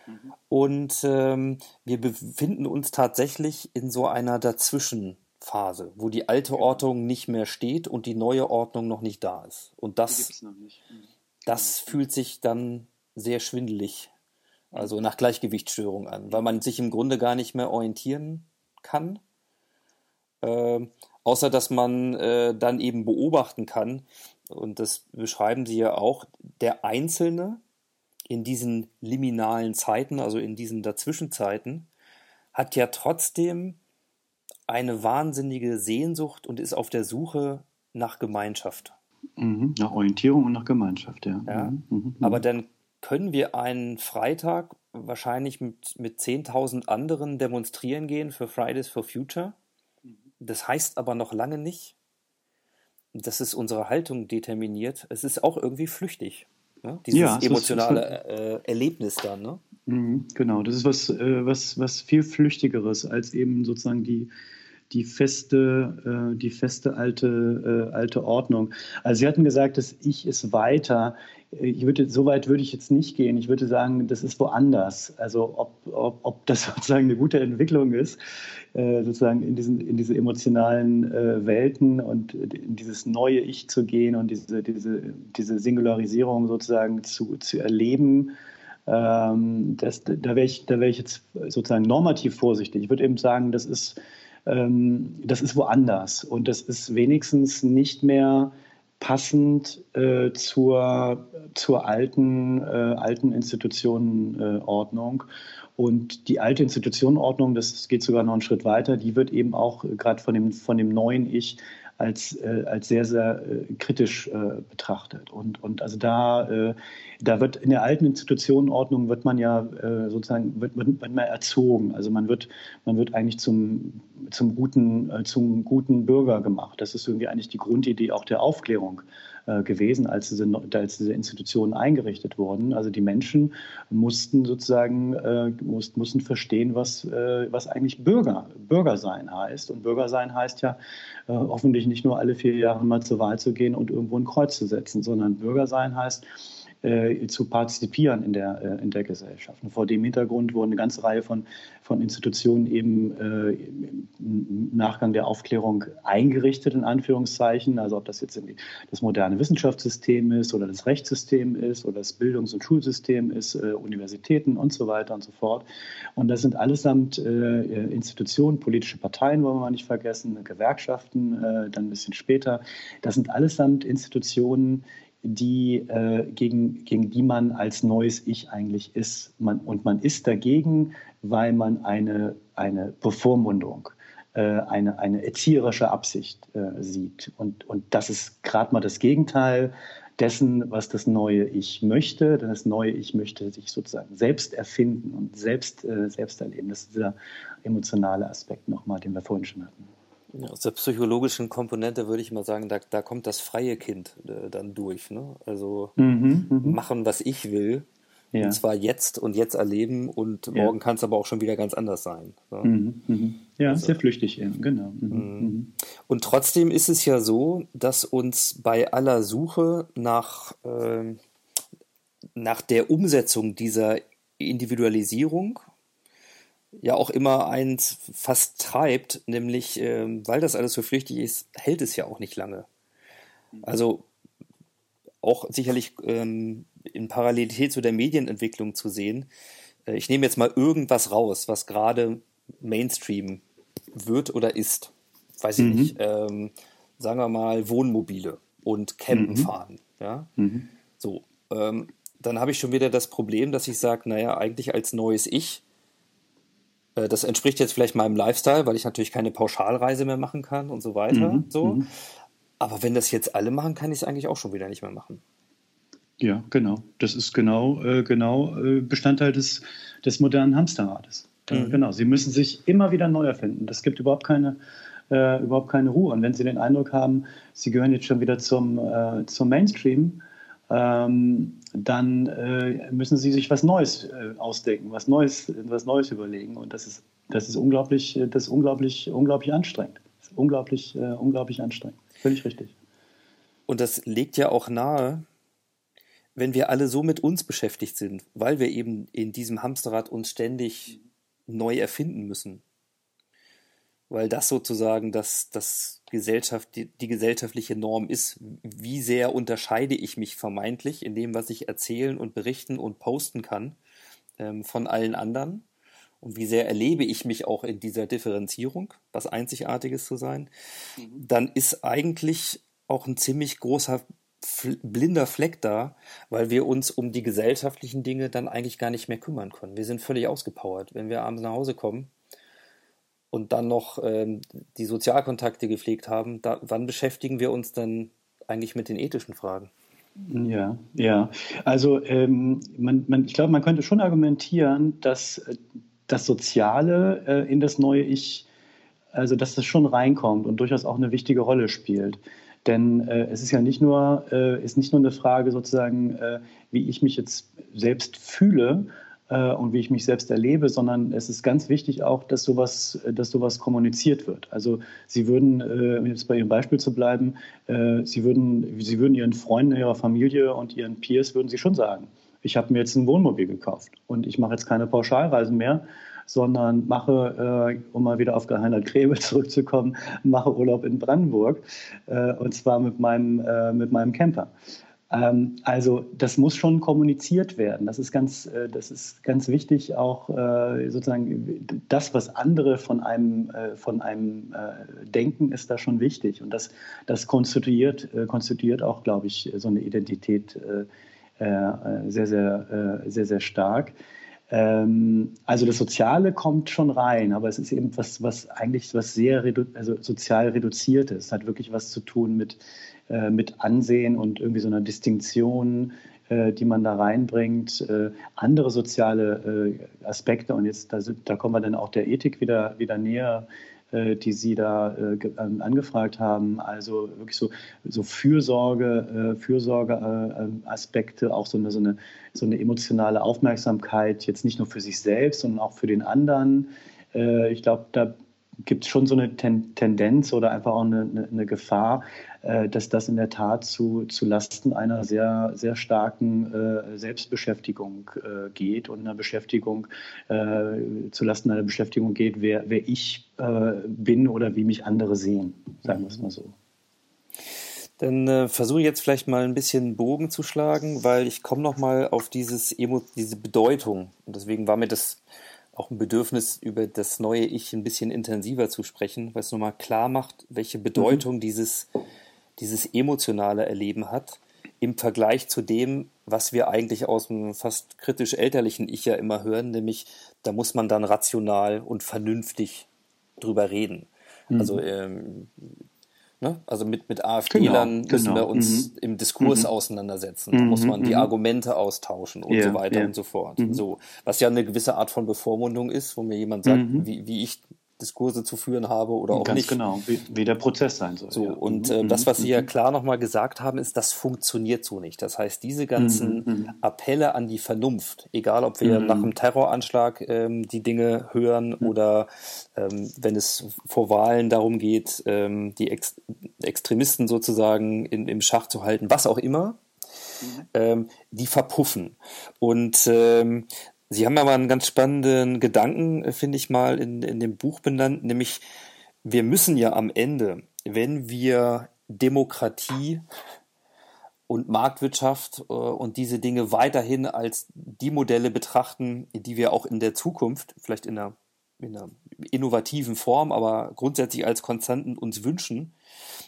Mhm. Und ähm, wir befinden uns tatsächlich in so einer Dazwischenphase, wo die alte. Ordnung nicht mehr steht und die neue Ordnung noch nicht da ist. Und das, mhm. das genau. fühlt sich dann sehr schwindelig, also nach Gleichgewichtsstörung an, weil man sich im Grunde gar nicht mehr orientieren kann. Ähm, außer dass man äh, dann eben beobachten kann, und das beschreiben Sie ja auch, der Einzelne in diesen liminalen Zeiten, also in diesen Dazwischenzeiten, hat ja trotzdem eine wahnsinnige Sehnsucht und ist auf der Suche nach Gemeinschaft. Mhm, nach Orientierung und nach Gemeinschaft, ja. ja. Mhm, mhm, mhm. aber dann können wir einen Freitag wahrscheinlich mit, mit 10.000 anderen demonstrieren gehen für Fridays for Future das heißt aber noch lange nicht, dass es unsere Haltung determiniert. Es ist auch irgendwie flüchtig. Ne? Dieses ja, emotionale ist, äh, Erlebnis dann. Ne? Mhm, genau, das ist was, äh, was, was viel Flüchtigeres als eben sozusagen die, die feste, äh, die feste alte, äh, alte Ordnung. Also Sie hatten gesagt, das Ich ist weiter. Ich würde, so weit würde ich jetzt nicht gehen. Ich würde sagen, das ist woanders. Also ob, ob, ob das (laughs) sozusagen eine gute Entwicklung ist, äh, sozusagen in, diesen, in diese emotionalen äh, Welten und in dieses neue Ich zu gehen und diese, diese, diese Singularisierung sozusagen zu, zu erleben. Ähm, das, da wäre ich, wär ich jetzt sozusagen normativ vorsichtig. Ich würde eben sagen, das ist, das ist woanders und das ist wenigstens nicht mehr passend äh, zur, zur alten, äh, alten Institutionenordnung. Und die alte Institutionenordnung, das geht sogar noch einen Schritt weiter, die wird eben auch gerade von dem, von dem neuen Ich als, äh, als sehr, sehr äh, kritisch äh, betrachtet. Und, und also da, äh, da wird in der alten Institutionenordnung wird man ja äh, sozusagen wird, wird, man erzogen. Also man wird, man wird eigentlich zum, zum, guten, äh, zum guten Bürger gemacht. Das ist irgendwie eigentlich die Grundidee auch der Aufklärung gewesen, als diese, als diese Institutionen eingerichtet wurden. Also die Menschen mussten sozusagen äh, mussten, mussten verstehen, was, äh, was eigentlich Bürger, Bürger sein heißt. Und Bürger sein heißt ja äh, hoffentlich nicht nur alle vier Jahre mal zur Wahl zu gehen und irgendwo ein Kreuz zu setzen, sondern Bürger sein heißt, äh, zu partizipieren in der, äh, in der Gesellschaft. Und vor dem Hintergrund wurden eine ganze Reihe von, von Institutionen eben äh, im Nachgang der Aufklärung eingerichtet, in Anführungszeichen. Also ob das jetzt das moderne Wissenschaftssystem ist oder das Rechtssystem ist oder das Bildungs- und Schulsystem ist, äh, Universitäten und so weiter und so fort. Und das sind allesamt äh, Institutionen, politische Parteien wollen wir nicht vergessen, Gewerkschaften, äh, dann ein bisschen später. Das sind allesamt Institutionen, die, äh, gegen, gegen die man als neues Ich eigentlich ist. Man, und man ist dagegen, weil man eine, eine Bevormundung, äh, eine, eine erzieherische Absicht äh, sieht. Und, und das ist gerade mal das Gegenteil dessen, was das neue Ich möchte. Denn das neue Ich möchte sich sozusagen selbst erfinden und selbst, äh, selbst erleben. Das ist dieser emotionale Aspekt nochmal, den wir vorhin schon hatten. Aus der psychologischen Komponente würde ich mal sagen, da, da kommt das freie Kind äh, dann durch. Ne? Also mhm, mhm. machen, was ich will. Ja. Und zwar jetzt und jetzt erleben und ja. morgen kann es aber auch schon wieder ganz anders sein. Ne? Mhm, mhm. ja, also. sehr flüchtig eben, genau. Mhm, mhm. Und trotzdem ist es ja so, dass uns bei aller Suche nach, äh, nach der Umsetzung dieser Individualisierung ja auch immer eins fast treibt, nämlich ähm, weil das alles so flüchtig ist, hält es ja auch nicht lange. Also auch sicherlich ähm, in Parallelität zu der Medienentwicklung zu sehen. Äh, ich nehme jetzt mal irgendwas raus, was gerade Mainstream wird oder ist. Weiß ich mhm. nicht. Ähm, sagen wir mal Wohnmobile und Campen mhm. fahren. Ja? Mhm. So. Ähm, dann habe ich schon wieder das Problem, dass ich sage, naja, eigentlich als neues Ich das entspricht jetzt vielleicht meinem Lifestyle, weil ich natürlich keine Pauschalreise mehr machen kann und so weiter. Mhm, so. Mhm. Aber wenn das jetzt alle machen, kann ich es eigentlich auch schon wieder nicht mehr machen. Ja, genau. Das ist genau, äh, genau äh, Bestandteil des, des modernen Hamsterrades. Äh, mhm. Genau. Sie müssen sich immer wieder neu erfinden. Das gibt überhaupt keine, äh, überhaupt keine Ruhe. Und wenn Sie den Eindruck haben, Sie gehören jetzt schon wieder zum, äh, zum Mainstream, ähm, dann äh, müssen sie sich was Neues äh, ausdenken, was Neues, was Neues überlegen. Und das ist, das ist unglaublich, das ist unglaublich, unglaublich anstrengend. Unglaublich, äh, unglaublich anstrengend. Völlig richtig. Und das legt ja auch nahe, wenn wir alle so mit uns beschäftigt sind, weil wir eben in diesem Hamsterrad uns ständig neu erfinden müssen. Weil das sozusagen das, das Gesellschaft, die, die gesellschaftliche Norm ist. Wie sehr unterscheide ich mich vermeintlich in dem, was ich erzählen und berichten und posten kann ähm, von allen anderen? Und wie sehr erlebe ich mich auch in dieser Differenzierung, was Einzigartiges zu sein? Mhm. Dann ist eigentlich auch ein ziemlich großer blinder Fleck da, weil wir uns um die gesellschaftlichen Dinge dann eigentlich gar nicht mehr kümmern können. Wir sind völlig ausgepowert. Wenn wir abends nach Hause kommen, und dann noch ähm, die Sozialkontakte gepflegt haben, da, wann beschäftigen wir uns dann eigentlich mit den ethischen Fragen? Ja, ja. Also ähm, man, man, ich glaube, man könnte schon argumentieren, dass äh, das Soziale äh, in das neue Ich, also dass das schon reinkommt und durchaus auch eine wichtige Rolle spielt. Denn äh, es ist ja nicht nur, äh, ist nicht nur eine Frage sozusagen, äh, wie ich mich jetzt selbst fühle, und wie ich mich selbst erlebe, sondern es ist ganz wichtig auch, dass sowas, dass sowas kommuniziert wird. Also Sie würden, äh, um jetzt bei Ihrem Beispiel zu bleiben, äh, Sie würden, Sie würden Ihren Freunden, Ihrer Familie und Ihren Peers würden Sie schon sagen, ich habe mir jetzt ein Wohnmobil gekauft und ich mache jetzt keine Pauschalreisen mehr, sondern mache, äh, um mal wieder auf Geheinert Grebe (laughs) zurückzukommen, mache Urlaub in Brandenburg äh, und zwar mit meinem, äh, mit meinem Camper. Ähm, also das muss schon kommuniziert werden. Das ist ganz, äh, das ist ganz wichtig, auch äh, sozusagen das, was andere von einem, äh, von einem denken, ist da schon wichtig. Und das, das konstituiert, konstituiert auch, glaube ich, so eine Identität sehr, sehr, sehr, sehr stark. Ähm, also das Soziale kommt schon rein, aber es ist eben was, was eigentlich was sehr redu also sozial reduziert ist. Es hat wirklich was zu tun mit, äh, mit Ansehen und irgendwie so einer Distinktion, äh, die man da reinbringt. Äh, andere soziale äh, Aspekte und jetzt da, da kommen wir dann auch der Ethik wieder, wieder näher äh, die Sie da ähm, angefragt haben. Also wirklich so, so Fürsorge, Fürsorgeaspekte, auch so eine, so, eine, so eine emotionale Aufmerksamkeit, jetzt nicht nur für sich selbst, sondern auch für den anderen. ich glaube, da gibt es schon so eine Ten Tendenz oder einfach auch eine, eine, Gefahr, dass das in der Tat zu, zu Lasten einer sehr, sehr starken äh, Selbstbeschäftigung äh, geht und einer Beschäftigung, äh, zu Lasten einer Beschäftigung geht, wer, wer ich äh, bin oder wie mich andere sehen, sagen wir es mal so. Dann äh, versuche ich jetzt vielleicht mal ein bisschen Bogen zu schlagen, weil ich komme noch mal auf dieses Emo diese Bedeutung und deswegen war mir das auch ein Bedürfnis, über das neue Ich ein bisschen intensiver zu sprechen, weil es nochmal klar macht, welche Bedeutung mhm. dieses, dieses emotionale Erleben hat im Vergleich zu dem, was wir eigentlich aus dem fast kritisch elterlichen Ich ja immer hören, nämlich da muss man dann rational und vernünftig drüber reden. Mhm. Also ähm, Ne? Also mit, mit AfD-Lern genau, müssen genau. wir uns mhm. im Diskurs mhm. auseinandersetzen. Da muss man die mhm. Argumente austauschen und yeah, so weiter yeah. und so fort. Mhm. So, was ja eine gewisse Art von Bevormundung ist, wo mir jemand sagt, mhm. wie, wie ich Diskurse zu führen habe oder auch Ganz nicht. genau, wie, wie, der Prozess sein soll. So, ja. und äh, das, was Sie ja klar nochmal gesagt haben, ist, das funktioniert so nicht. Das heißt, diese ganzen mhm. Appelle an die Vernunft, egal ob wir mhm. nach einem Terroranschlag ähm, die Dinge hören mhm. oder ähm, wenn es vor Wahlen darum geht, ähm, die Ex Extremisten sozusagen in, im Schach zu halten, was auch immer, mhm. ähm, die verpuffen. Und ähm, Sie haben aber einen ganz spannenden Gedanken, äh, finde ich mal, in, in dem Buch benannt, nämlich wir müssen ja am Ende, wenn wir Demokratie und Marktwirtschaft äh, und diese Dinge weiterhin als die Modelle betrachten, die wir auch in der Zukunft, vielleicht in einer, in einer innovativen Form, aber grundsätzlich als Konstanten uns wünschen,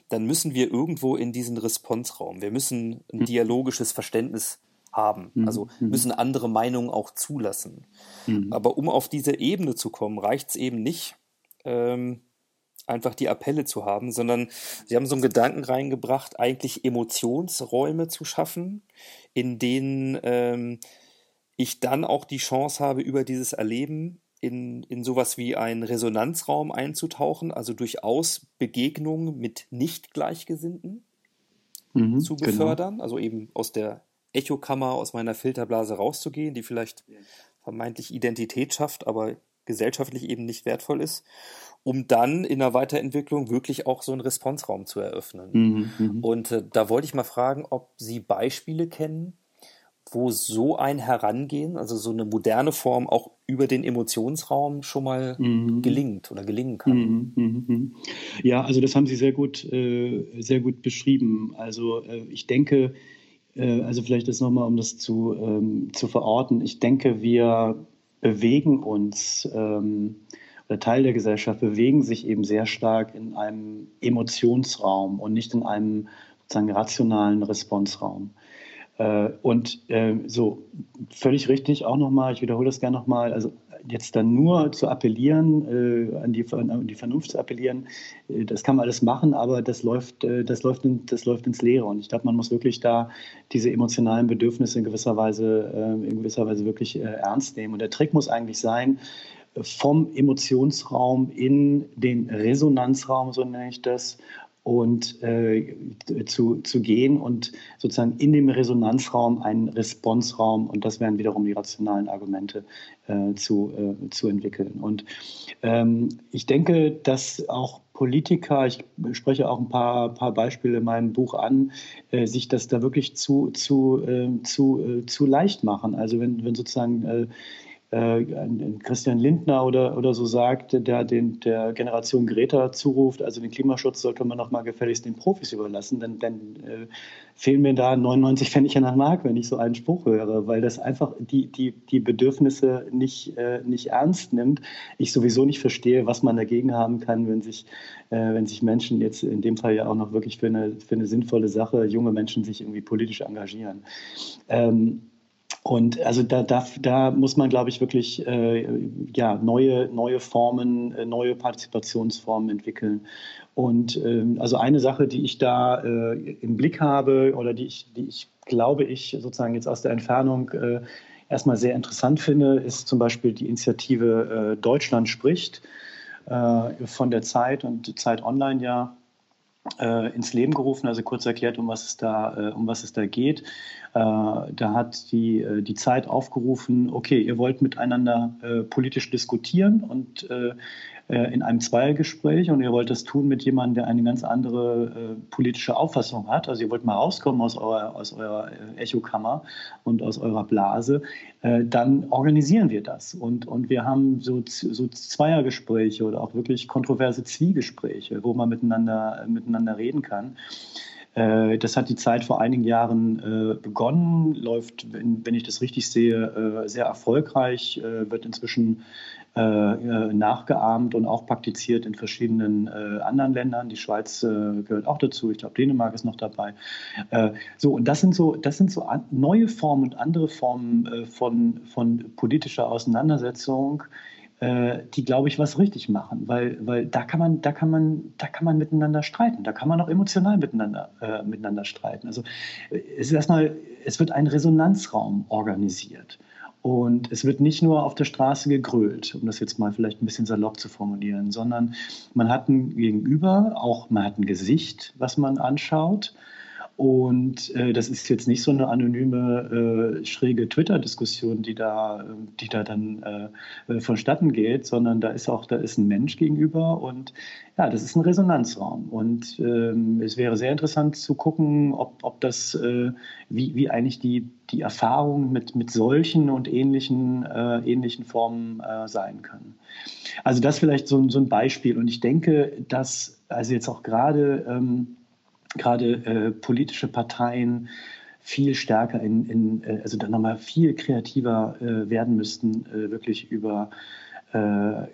dann müssen wir irgendwo in diesen Responsraum. Wir müssen ein hm. dialogisches Verständnis haben. Mhm. Also mhm. müssen andere Meinungen auch zulassen. Mhm. Aber um auf diese Ebene zu kommen, reicht es eben nicht, ähm, einfach die Appelle zu haben, sondern sie haben so einen Gedanken reingebracht, eigentlich Emotionsräume zu schaffen, in denen ähm, ich dann auch die Chance habe, über dieses Erleben in, in sowas wie einen Resonanzraum einzutauchen, also durchaus Begegnungen mit nicht Gleichgesinnten mhm, zu genau. befördern, genau. also eben aus der Echokammer aus meiner Filterblase rauszugehen, die vielleicht vermeintlich Identität schafft, aber gesellschaftlich eben nicht wertvoll ist, um dann in der Weiterentwicklung wirklich auch so einen Responsraum zu eröffnen. Mhm, mhm, Und äh, da wollte ich mal fragen, ob Sie Beispiele kennen, wo so ein Herangehen, also so eine moderne Form auch über den Emotionsraum schon mal mhm. gelingt oder gelingen kann. Mhm, mhm, mhm. Ja, also das haben Sie sehr gut, äh, sehr gut beschrieben. Also äh, ich denke, also vielleicht ist nochmal, um das zu, ähm, zu verorten. Ich denke, wir bewegen uns, ähm, oder Teil der Gesellschaft bewegen sich eben sehr stark in einem Emotionsraum und nicht in einem sozusagen rationalen Responsraum. Äh, und äh, so völlig richtig auch nochmal, ich wiederhole das gerne nochmal, also jetzt dann nur zu appellieren, äh, an, die, an, die, Vernunft zu appellieren, äh, das kann man alles machen, aber das läuft, äh, das läuft, in, das läuft ins Leere. Und ich glaube, man muss wirklich da diese emotionalen Bedürfnisse in gewisser Weise, in gewisser Weise wirklich ernst nehmen. Und der Trick muss eigentlich sein, vom Emotionsraum in den Resonanzraum, so nenne ich das, und äh, zu, zu gehen und sozusagen in dem Resonanzraum einen Responsraum, und das wären wiederum die rationalen Argumente, äh, zu, äh, zu entwickeln. Und ähm, ich denke, dass auch Politiker, ich spreche auch ein paar, paar Beispiele in meinem Buch an, äh, sich das da wirklich zu, zu, ähm, zu, äh, zu leicht machen. Also wenn, wenn sozusagen äh, äh, Christian Lindner oder, oder so sagt, der den, der Generation Greta zuruft, also den Klimaschutz sollte man noch mal gefälligst den Profis überlassen, dann, dann äh, fehlen mir da 99 Pfennig an der Mark, wenn ich so einen Spruch höre, weil das einfach die, die, die Bedürfnisse nicht, äh, nicht ernst nimmt. Ich sowieso nicht verstehe, was man dagegen haben kann, wenn sich, äh, wenn sich Menschen jetzt in dem Fall ja auch noch wirklich für eine, für eine sinnvolle Sache, junge Menschen sich irgendwie politisch engagieren. Ähm, und also da, da, da muss man, glaube ich, wirklich äh, ja, neue, neue Formen, äh, neue Partizipationsformen entwickeln. Und äh, also eine Sache, die ich da äh, im Blick habe oder die ich, die ich glaube ich sozusagen jetzt aus der Entfernung äh, erstmal sehr interessant finde, ist zum Beispiel die Initiative äh, Deutschland spricht. äh, von der Zeit und Zeit Online ja ins Leben gerufen. Also kurz erklärt, um was es da, äh, um was es da geht. Äh, da hat die, äh, die Zeit aufgerufen, okay, ihr wollt miteinander äh, politisch diskutieren und äh, in einem Zweiergespräch und ihr wollt das tun mit jemandem, der eine ganz andere äh, politische Auffassung hat. Also ihr wollt mal rauskommen aus eurer, aus eurer äh, Echokammer und aus eurer Blase, äh, dann organisieren wir das. Und, und wir haben so, so Zweiergespräche oder auch wirklich kontroverse Zwiegespräche, wo man miteinander, miteinander reden kann. Äh, das hat die Zeit vor einigen Jahren äh, begonnen, läuft, wenn, ich das richtig sehe, sehr erfolgreich, wird inzwischen äh, äh, nachgeahmt und auch praktiziert in verschiedenen äh, anderen Ländern. Die Schweiz äh, gehört auch dazu. Ich glaube, Dänemark ist noch dabei. Äh, so, und das sind so, das sind so neue Formen und andere Formen äh, von, von politischer Auseinandersetzung, die, glaube ich, was richtig machen, weil, weil da kann man, da kann man, da kann man miteinander streiten, da kann man auch emotional miteinander, äh, miteinander streiten. Also es ist erstmal, es wird ein Resonanzraum organisiert. Und es wird nicht nur auf der Straße gegrölt, um das jetzt mal vielleicht ein bisschen salopp zu formulieren, sondern man hat ein Gegenüber, auch man hat ein Gesicht, was man anschaut. Und äh, das ist jetzt nicht so eine anonyme, äh, schräge Twitter-Diskussion, die da, die da dann äh, äh, vonstatten geht, sondern da ist auch, da ist ein Mensch gegenüber und ja, das ist ein Resonanzraum. Und ähm, es wäre sehr interessant zu gucken, ob, ob das, äh, wie, wie eigentlich die, die Erfahrung mit, mit solchen und ähnlichen, äh, ähnlichen Formen sein können. Also das vielleicht so, so ein Beispiel. Und ich denke, dass, also jetzt auch gerade, ähm, äh, politische Parteien viel stärker in, in äh, also dann nochmal viel kreativer äh, werden müssten, äh, wirklich über äh,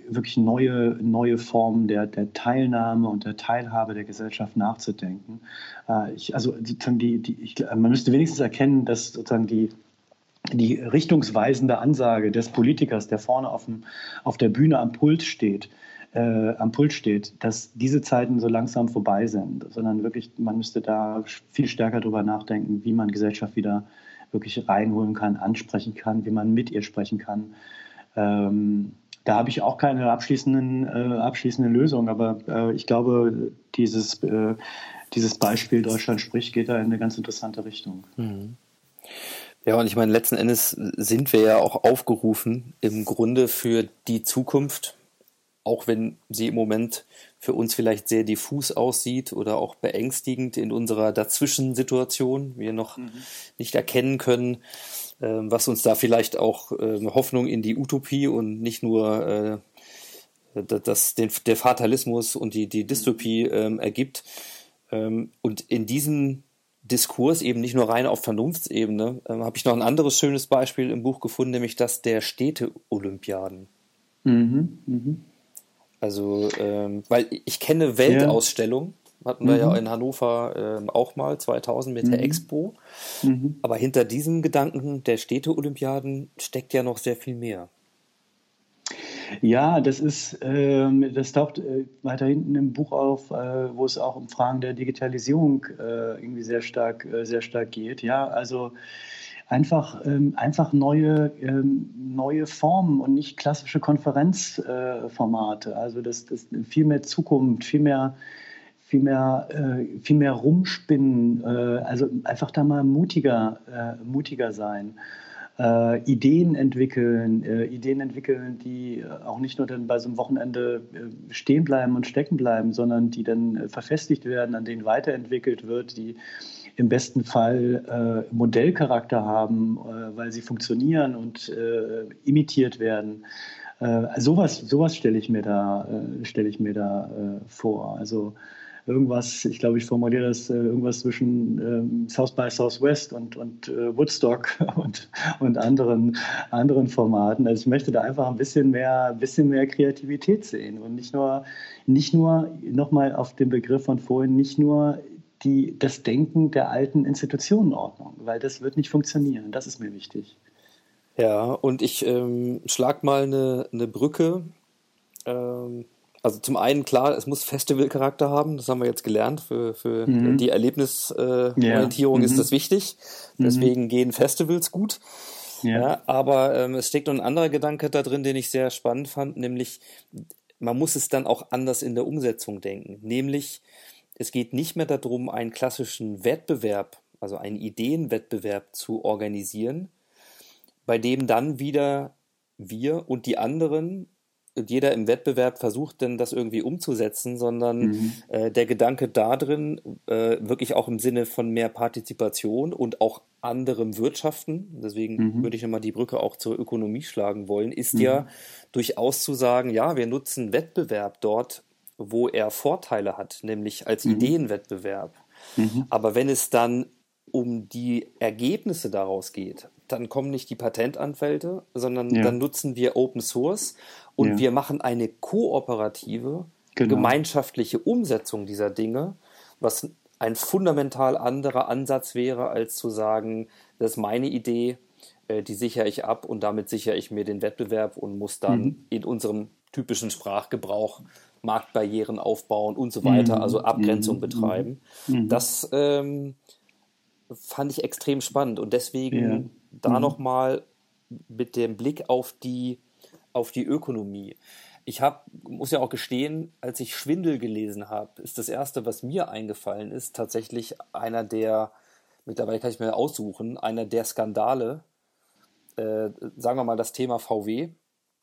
wirklich neue, neue Formen der, der Teilnahme und der Teilhabe der Gesellschaft nachzudenken. Äh, ich, also sozusagen die, die, ich, man müsste wenigstens erkennen, dass sozusagen die, die richtungsweisende Ansage des Politikers, der vorne auf, dem, auf der Bühne am Pult steht, äh, am Pult steht, dass diese Zeiten so langsam vorbei sind, sondern wirklich, man müsste da viel stärker darüber nachdenken, wie man Gesellschaft wieder wirklich reinholen kann, ansprechen kann, wie man mit ihr sprechen kann. Ähm, da habe ich auch keine abschließenden, äh, abschließenden Lösungen, aber äh, ich glaube, dieses, äh, dieses Beispiel Deutschland spricht geht da in eine ganz interessante Richtung. Mhm. Ja, und ich meine, letzten Endes sind wir ja auch aufgerufen, im Grunde für die Zukunft auch wenn sie im Moment für uns vielleicht sehr diffus aussieht oder auch beängstigend in unserer Dazwischensituation, wir noch mhm. nicht erkennen können, was uns da vielleicht auch äh, Hoffnung in die Utopie und nicht nur äh, das, den, der Fatalismus und die, die Dystopie ähm, ergibt. Ähm, und in diesem Diskurs eben nicht nur rein auf Vernunftsebene, ähm, habe ich noch ein anderes schönes Beispiel im Buch gefunden, nämlich das der Städte-Olympiaden. Mhm, mh. Also, ähm, weil ich kenne Weltausstellungen, hatten wir mhm. ja in Hannover ähm, auch mal 2000 mit mhm. der Expo. Mhm. Aber hinter diesem Gedanken der Städte-Olympiaden steckt ja noch sehr viel mehr. Ja, das ist, ähm, das taucht äh, weiter hinten im Buch auf, äh, wo es auch um Fragen der Digitalisierung äh, irgendwie sehr stark, äh, sehr stark geht. Ja, also einfach, ähm, einfach neue, ähm, neue Formen und nicht klassische Konferenzformate. Äh, also das, das viel mehr Zukunft, viel mehr, viel mehr, äh, viel mehr rumspinnen. Äh, also einfach da mal mutiger, äh, mutiger sein. Äh, Ideen entwickeln, äh, Ideen entwickeln, die auch nicht nur dann bei so einem Wochenende stehen bleiben und stecken bleiben, sondern die dann verfestigt werden, an denen weiterentwickelt wird, die im besten Fall äh, Modellcharakter haben, äh, weil sie funktionieren und äh, imitiert werden. Äh, sowas sowas stelle ich mir da, äh, stelle ich mir da äh, vor. Also irgendwas, ich glaube, ich formuliere das, irgendwas zwischen ähm, South by Southwest und, und Woodstock (laughs) und, und anderen, anderen Formaten. Also ich möchte da einfach ein bisschen mehr, bisschen mehr Kreativität sehen und nicht nur, nicht nur nochmal auf den Begriff von vorhin, nicht nur die, das Denken der alten Institutionenordnung, weil das wird nicht funktionieren. Das ist mir wichtig. Ja, und ich ähm, schlag mal eine, eine Brücke. Ähm, also zum einen klar, es muss Festivalcharakter haben, das haben wir jetzt gelernt. Für, für mhm. die Erlebnisorientierung äh, ist mhm. das wichtig. Deswegen mhm. gehen Festivals gut. Ja. ja aber ähm, es steckt noch ein anderer Gedanke da drin, den ich sehr spannend fand, nämlich man muss es dann auch anders in der Umsetzung denken. Nämlich, es geht nicht mehr darum, einen klassischen Wettbewerb, also einen Ideenwettbewerb zu organisieren, bei dem dann wieder wir und die anderen jeder im Wettbewerb versucht denn das irgendwie umzusetzen, sondern mhm. äh, der Gedanke da drin, äh, wirklich auch im Sinne von mehr Partizipation und auch anderem Wirtschaften, deswegen mhm. würde ich nochmal die Brücke auch zur Ökonomie schlagen wollen, ist mhm. ja durchaus zu sagen, ja, wir nutzen Wettbewerb dort, wo er Vorteile hat, nämlich als mhm. Ideenwettbewerb. Mhm. Aber wenn es dann um die Ergebnisse daraus geht, dann kommen nicht die Patentanwälte, sondern ja. dann nutzen wir Open Source und ja. wir machen eine kooperative, genau. gemeinschaftliche Umsetzung dieser Dinge, was ein fundamental anderer Ansatz wäre, als zu sagen, das ist meine Idee, äh, die sichere ich ab und damit sichere ich mir den Wettbewerb und muss dann mhm. in unserem typischen Sprachgebrauch Marktbarrieren aufbauen und so weiter, mhm. also Abgrenzung mhm. betreiben. Mhm. Das ähm, fand ich extrem spannend und deswegen ja. da mhm. nochmal mit dem Blick auf die, auf die Ökonomie. Ich hab, muss ja auch gestehen, als ich Schwindel gelesen habe, ist das Erste, was mir eingefallen ist, tatsächlich einer der, mittlerweile kann ich mir aussuchen, einer der Skandale, äh, sagen wir mal das Thema VW,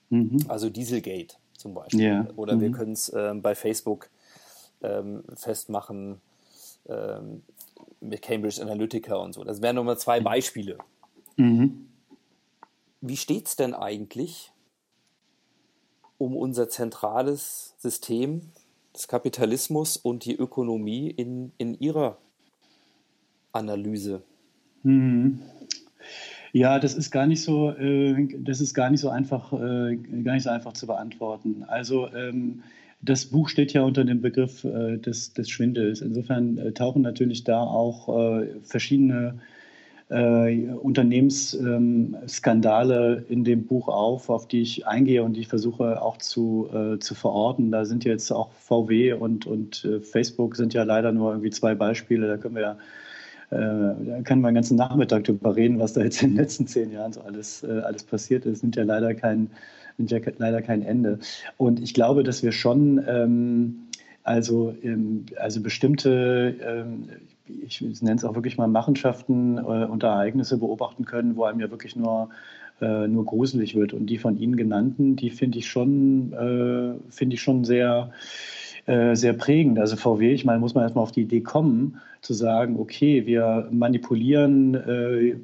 mhm. also Dieselgate zum Beispiel. Yeah. Oder mhm. wir können es ähm, bei Facebook ähm, festmachen, ähm, mit Cambridge Analytica und so. Das wären nur mal zwei mhm. Beispiele. Mhm. Wie steht es denn eigentlich um unser zentrales System des Kapitalismus und die Ökonomie in, in Ihrer Analyse? Mhm. Ja, das ist gar nicht so, äh, das ist gar nicht so einfach, äh, gar nicht so einfach zu beantworten. Also ähm, das Buch steht ja unter dem Begriff äh, des, des Schwindels. Insofern äh, tauchen natürlich da auch äh, verschiedene äh, Unternehmensskandale ähm, in dem Buch auf, auf die ich eingehe und die ich versuche auch zu, äh, zu verorten. Da sind jetzt auch VW und, und äh, Facebook sind ja leider nur irgendwie zwei Beispiele. Da können wir ja da können wir einen ganzen Nachmittag darüber reden, was da jetzt in den letzten zehn Jahren so alles, alles passiert ist. Nimmt ja leider kein, nimmt ja leider kein Ende. Und ich glaube, dass wir schon ähm, also, ähm, also bestimmte, ähm, ich nenne es auch wirklich mal Machenschaften äh, und Ereignisse beobachten können, wo einem ja wirklich nur äh, nur gruselig wird. Und die von Ihnen genannten, die finde ich schon, äh, finde ich schon sehr, äh, sehr prägend. Also VW, ich meine, muss man erstmal auf die Idee kommen, zu sagen, okay, wir manipulieren äh,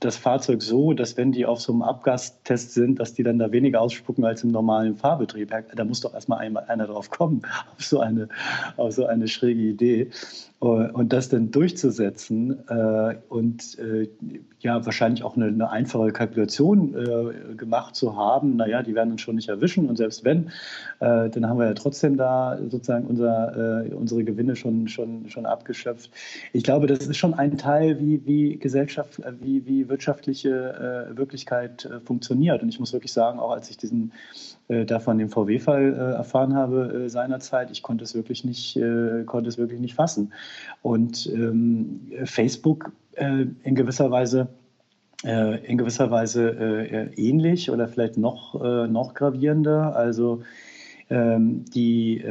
das Fahrzeug so, dass wenn die auf so einem Abgastest sind, dass die dann da weniger ausspucken als im normalen Fahrbetrieb. Da muss doch erstmal einer drauf kommen, (laughs) auf so eine, auf so eine schräge Idee. Und das dann durchzusetzen äh, und äh, ja, wahrscheinlich auch eine, eine einfache Kalkulation äh, gemacht zu haben, naja, die werden uns schon nicht erwischen und selbst wenn, äh, dann haben wir ja trotzdem da sozusagen unser, äh, unsere Gewinne schon, schon, schon abgeschöpft. Ich glaube, das ist schon ein Teil, wie, wie Gesellschaft, äh, wie, wie wirtschaftliche Wirklichkeit funktioniert. Und ich muss wirklich sagen, auch als ich diesen äh, davon den VW-Fall äh, erfahren habe äh, seinerzeit, ich konnte es wirklich nicht, äh, konnte es wirklich nicht fassen. Und ähm, Facebook äh, in gewisser Weise äh, in gewisser Weise ähnlich oder vielleicht noch, noch gravierender. Also ähm, die,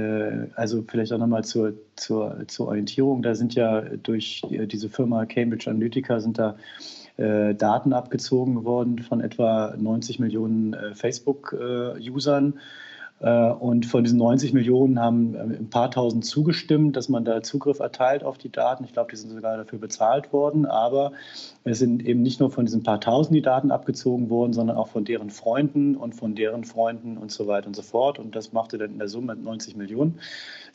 also vielleicht auch nochmal zur, zur, zur Orientierung, da sind ja durch diese Firma Cambridge Analytica sind da äh, Daten abgezogen worden von etwa 90 Millionen äh, Facebook-Usern. Äh, und von diesen 90 Millionen haben ein paar tausend zugestimmt, dass man da Zugriff erteilt auf die Daten. Ich glaube, die sind sogar dafür bezahlt worden. Aber es sind eben nicht nur von diesen paar tausend die Daten abgezogen worden, sondern auch von deren Freunden und von deren Freunden und so weiter und so fort. Und das machte dann in der Summe 90 Millionen.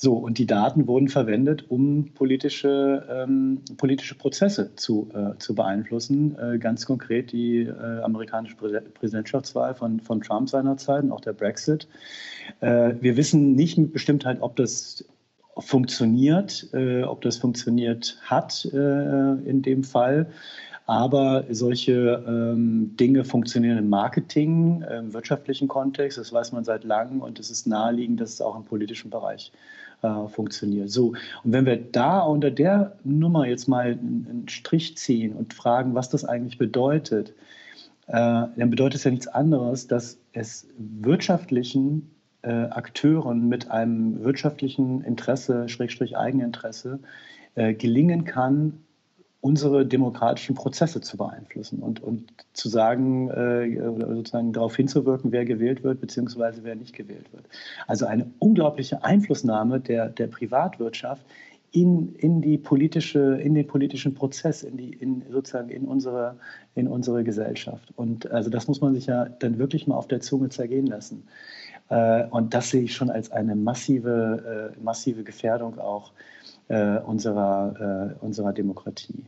So, und die Daten wurden verwendet, um politische, ähm, politische Prozesse zu, äh, zu beeinflussen. Äh, ganz konkret die äh, amerikanische Präsidentschaftswahl von, von Trump seinerzeit und auch der Brexit. Äh, wir wissen nicht mit Bestimmtheit, ob das funktioniert, äh, ob das funktioniert hat äh, in dem Fall. Aber solche ähm, Dinge funktionieren im Marketing, im wirtschaftlichen Kontext, das weiß man seit langem und es ist naheliegend, dass es auch im politischen Bereich äh, funktioniert. So, und wenn wir da unter der Nummer jetzt mal einen Strich ziehen und fragen, was das eigentlich bedeutet, äh, dann bedeutet es ja nichts anderes, dass es wirtschaftlichen äh, Akteuren mit einem wirtschaftlichen Interesse, Schrägstrich Eigeninteresse, äh, gelingen kann, unsere demokratischen Prozesse zu beeinflussen und, und zu sagen äh, sozusagen darauf hinzuwirken, wer gewählt wird, beziehungsweise wer nicht gewählt wird. Also eine unglaubliche Einflussnahme der, der Privatwirtschaft in, in, die politische, in den politischen Prozess, in die, in, sozusagen in unsere, in unsere Gesellschaft. Und also das muss man sich ja dann wirklich mal auf der Zunge zergehen lassen. Äh, und das sehe ich schon als eine massive, äh, massive Gefährdung auch äh, unserer, äh, unserer Demokratie.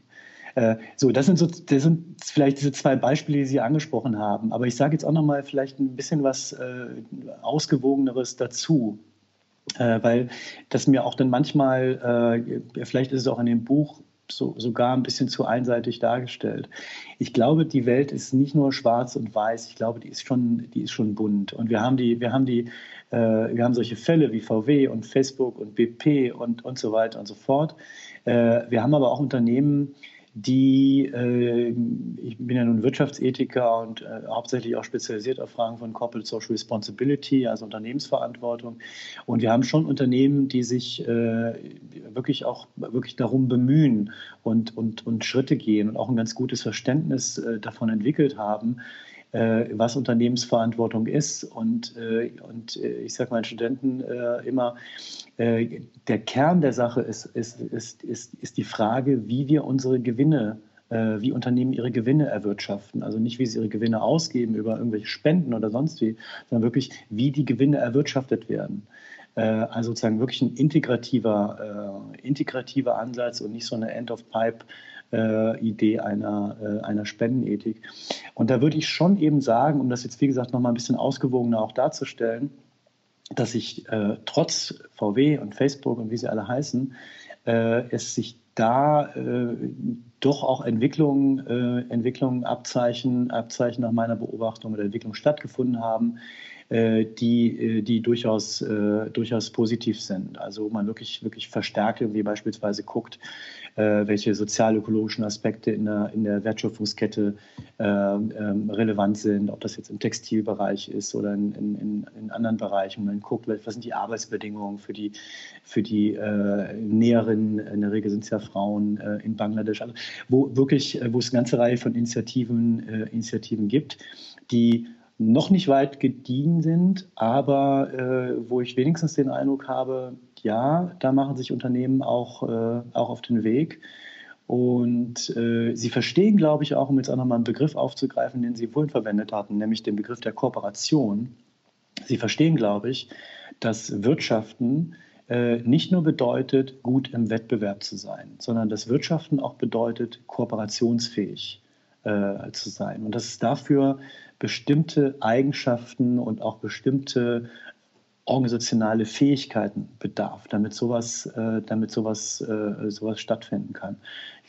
Äh, so, das sind, so, das sind vielleicht diese zwei Beispiele, die Sie angesprochen haben. Aber ich sage jetzt auch noch mal vielleicht ein bisschen was äh, Ausgewogeneres dazu. Äh, weil das mir auch dann manchmal, vielleicht ist es auch in dem Buch so, sogar ein bisschen zu einseitig dargestellt. Ich glaube, die Welt ist nicht nur schwarz und weiß, ich glaube, die ist schon, die ist schon bunt. Und wir haben die, wir haben die, äh, wir haben solche Fälle wie VW und Facebook und BP und, und so weiter und so fort. Äh, wir haben aber auch Unternehmen, die, äh, ich bin ja nun Wirtschaftsethiker und äh, hauptsächlich auch spezialisiert auf Fragen von Corporate Social Responsibility, also Unternehmensverantwortung. Und wir haben schon Unternehmen, die sich äh, wirklich auch wirklich darum bemühen und, und, und Schritte gehen und auch ein ganz gutes Verständnis äh, davon entwickelt haben, was Unternehmensverantwortung ist. Und, äh, und ich sage meinen Studenten immer, äh, der Kern der Sache ist, ist, ist, ist, ist die Frage, wie wir unsere Gewinne, äh, wie Unternehmen ihre Gewinne erwirtschaften. Also nicht, wie sie ihre Gewinne ausgeben über irgendwelche Spenden oder sonst wie, sondern wirklich, wie die Gewinne erwirtschaftet werden. Äh, also sozusagen wirklich ein integrativer, integrativer Ansatz und nicht so eine End-of-Pipe. Idee einer, einer Spendenethik. Und da würde ich schon eben sagen, um das jetzt wie gesagt noch mal ein bisschen ausgewogener auch darzustellen, dass sich äh, trotz VW und Facebook und wie sie alle heißen, äh, es sich da äh, doch auch Entwicklungen, äh, Entwicklungen Abzeichen, Abzeichen nach meiner Beobachtung oder Entwicklung stattgefunden haben, äh, die, äh, die durchaus, äh, durchaus positiv sind. Also man wirklich, wirklich verstärkt irgendwie beispielsweise guckt, welche sozialökologischen Aspekte in der, in der Wertschöpfungskette ähm, relevant sind, ob das jetzt im Textilbereich ist oder in, in, in anderen Bereichen. Man guckt, was sind die Arbeitsbedingungen für die, für die äh, Näherinnen, in der Regel sind es ja Frauen äh, in Bangladesch, also wo wirklich, wo es eine ganze Reihe von Initiativen, äh, Initiativen gibt, die noch nicht weit gediehen sind, aber äh, wo ich wenigstens den Eindruck habe, ja, da machen sich Unternehmen auch, äh, auch auf den Weg. Und äh, sie verstehen, glaube ich, auch, um jetzt auch nochmal einen Begriff aufzugreifen, den Sie vorhin verwendet hatten, nämlich den Begriff der Kooperation. Sie verstehen, glaube ich, dass Wirtschaften äh, nicht nur bedeutet, gut im Wettbewerb zu sein, sondern dass Wirtschaften auch bedeutet, kooperationsfähig äh, zu sein. Und dass es dafür bestimmte Eigenschaften und auch bestimmte organisationale Fähigkeiten bedarf, damit sowas, äh, damit sowas, äh, sowas stattfinden kann.